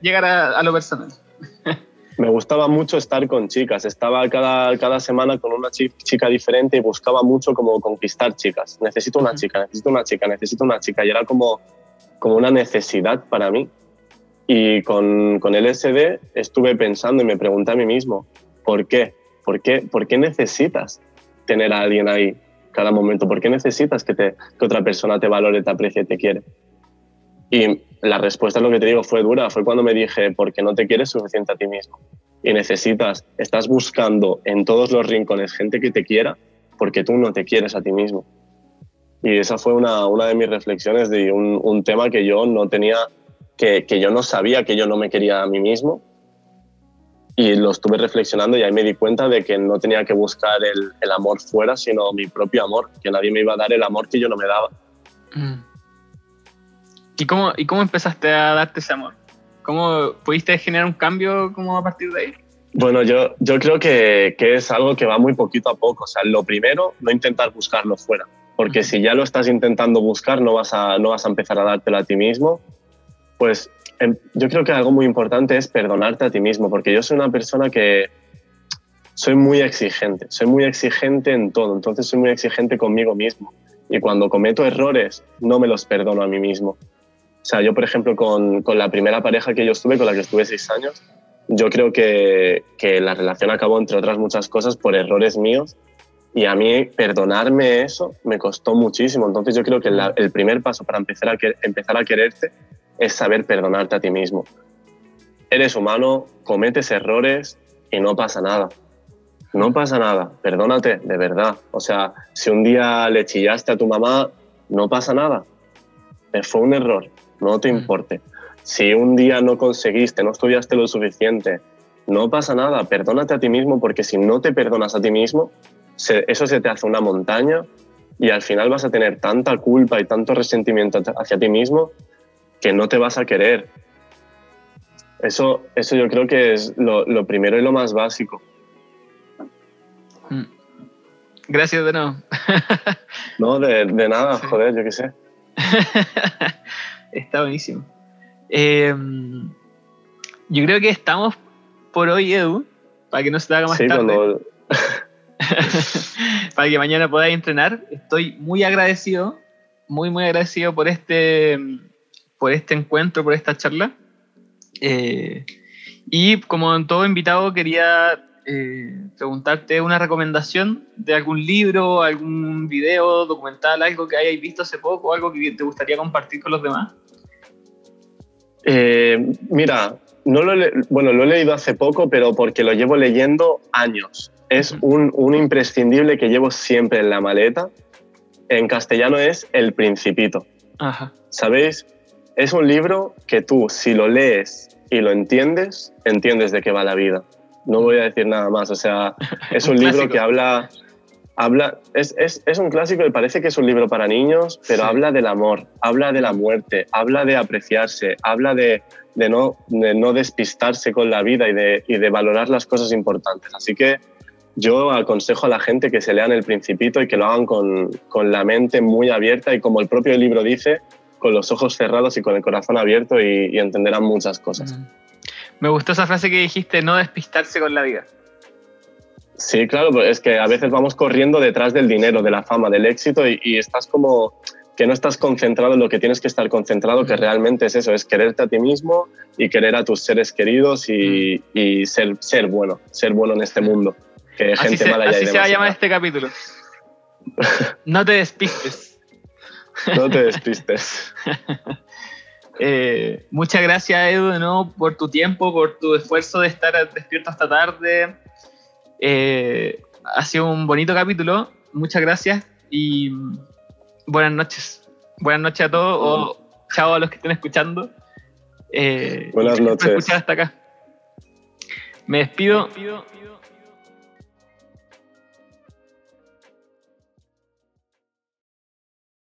llegar a, lo personal. Me gustaba mucho estar con chicas. Estaba cada, cada semana con una chica diferente y buscaba mucho como conquistar chicas. Necesito una chica, necesito una chica, necesito una chica. Y era como, como una necesidad para mí. Y con, con el SD estuve pensando y me pregunté a mí mismo, ¿por qué? ¿Por qué, ¿Por qué necesitas tener a alguien ahí cada momento? ¿Por qué necesitas que, te, que otra persona te valore, te aprecie, te quiere? Y la respuesta, lo que te digo, fue dura. Fue cuando me dije, porque no te quieres suficiente a ti mismo. Y necesitas, estás buscando en todos los rincones gente que te quiera porque tú no te quieres a ti mismo. Y esa fue una, una de mis reflexiones de un, un, tema que yo no tenía, que, que yo no sabía que yo no me quería a mí mismo. Y lo estuve reflexionando y ahí me di cuenta de que no tenía que buscar el, el amor fuera, sino mi propio amor, que nadie me iba a dar el amor que yo no me daba. Mm. ¿Y cómo, ¿Y cómo empezaste a darte ese amor? ¿Cómo pudiste generar un cambio como a partir de ahí? Bueno, yo, yo creo que, que, es algo que va muy poquito a poco. O sea, lo primero, no intentar buscarlo fuera. Porque si ya lo estás intentando buscar, no vas, a, no vas a empezar a dártelo a ti mismo. Pues em, yo creo que algo muy importante es perdonarte a ti mismo. Porque yo soy una persona que soy muy exigente. Soy muy exigente en todo. Entonces soy muy exigente conmigo mismo. Y cuando cometo errores, no me los perdono a mí mismo. O sea, yo, por ejemplo, con, con, la primera pareja que yo estuve, con la que estuve seis años, yo creo que, que, la relación acabó, entre otras muchas cosas, por errores míos. Y a mí perdonarme eso me costó muchísimo. Entonces yo creo que el primer paso para empezar a, empezar a quererte es saber perdonarte a ti mismo. Eres humano, cometes errores y no pasa nada. No pasa nada, perdónate, de verdad. O sea, si un día le chillaste a tu mamá, no pasa nada. Fue un error no te importe. Si un día no conseguiste, no estudiaste lo suficiente, no pasa nada, perdónate a ti mismo porque si no te perdonas a ti mismo, eso se te hace una montaña y al final vas a tener tanta culpa y tanto resentimiento hacia ti mismo que no te vas a querer. Eso, eso yo creo que es lo, primero y lo más básico. Mm. Gracias de nuevo. no, de, nada, joder, yo qué sé. *laughs* Está buenísimo. Eh, yo creo que estamos por hoy, Edu, para que no se te haga más tarde. *laughs* para que mañana podáis entrenar. Estoy muy agradecido, muy, muy agradecido por este, por este encuentro, por esta charla. Eh, y como en todo invitado, quería eh, preguntarte una recomendación de algún libro, algún video, documental, algo que hayáis visto hace poco, algo que te gustaría compartir con los demás. Eh, mira, no lo bueno, lo he leído hace poco, pero porque lo llevo leyendo años. Es un, un imprescindible que llevo siempre en la maleta. En castellano es El Principito. ¿Sabéis? Es un libro que tú, si lo lees y lo entiendes, entiendes de qué va la vida no voy a decir nada más. O sea, *laughs* es un libro que habla, habla, es, es, es, un clásico y parece que es un libro para niños, pero habla del amor, habla de la muerte, habla de apreciarse, habla de, de, no, de no despistarse con la vida y de, y de valorar las cosas importantes. Así que yo aconsejo a la gente que se lean El Principito y que lo hagan con, con, la mente muy abierta y como el propio libro dice, con los ojos cerrados y con el corazón abierto y, y entenderán muchas cosas. Mm. Me gustó esa frase que dijiste, no despistarse con la vida. Sí, claro, pues es que a veces vamos corriendo detrás del dinero, de la fama, del éxito y, estás como que no estás concentrado en lo que tienes que estar concentrado, que realmente es eso, es quererte a ti mismo y querer a tus seres queridos y, y ser, ser bueno, ser bueno en este mundo. Que así gente se, mala así se va a llamar este capítulo. *laughs* No te despistes. no te despistes. *laughs* eh, muchas gracias, Edu, de nuevo, por tu tiempo, por tu esfuerzo de estar despierto hasta tarde eh, ha sido un bonito capítulo. Muchas gracias y buenas noches. Buenas noches a todos o chao a los que estén escuchando. Eh, buenas noches. hasta acá. Me despido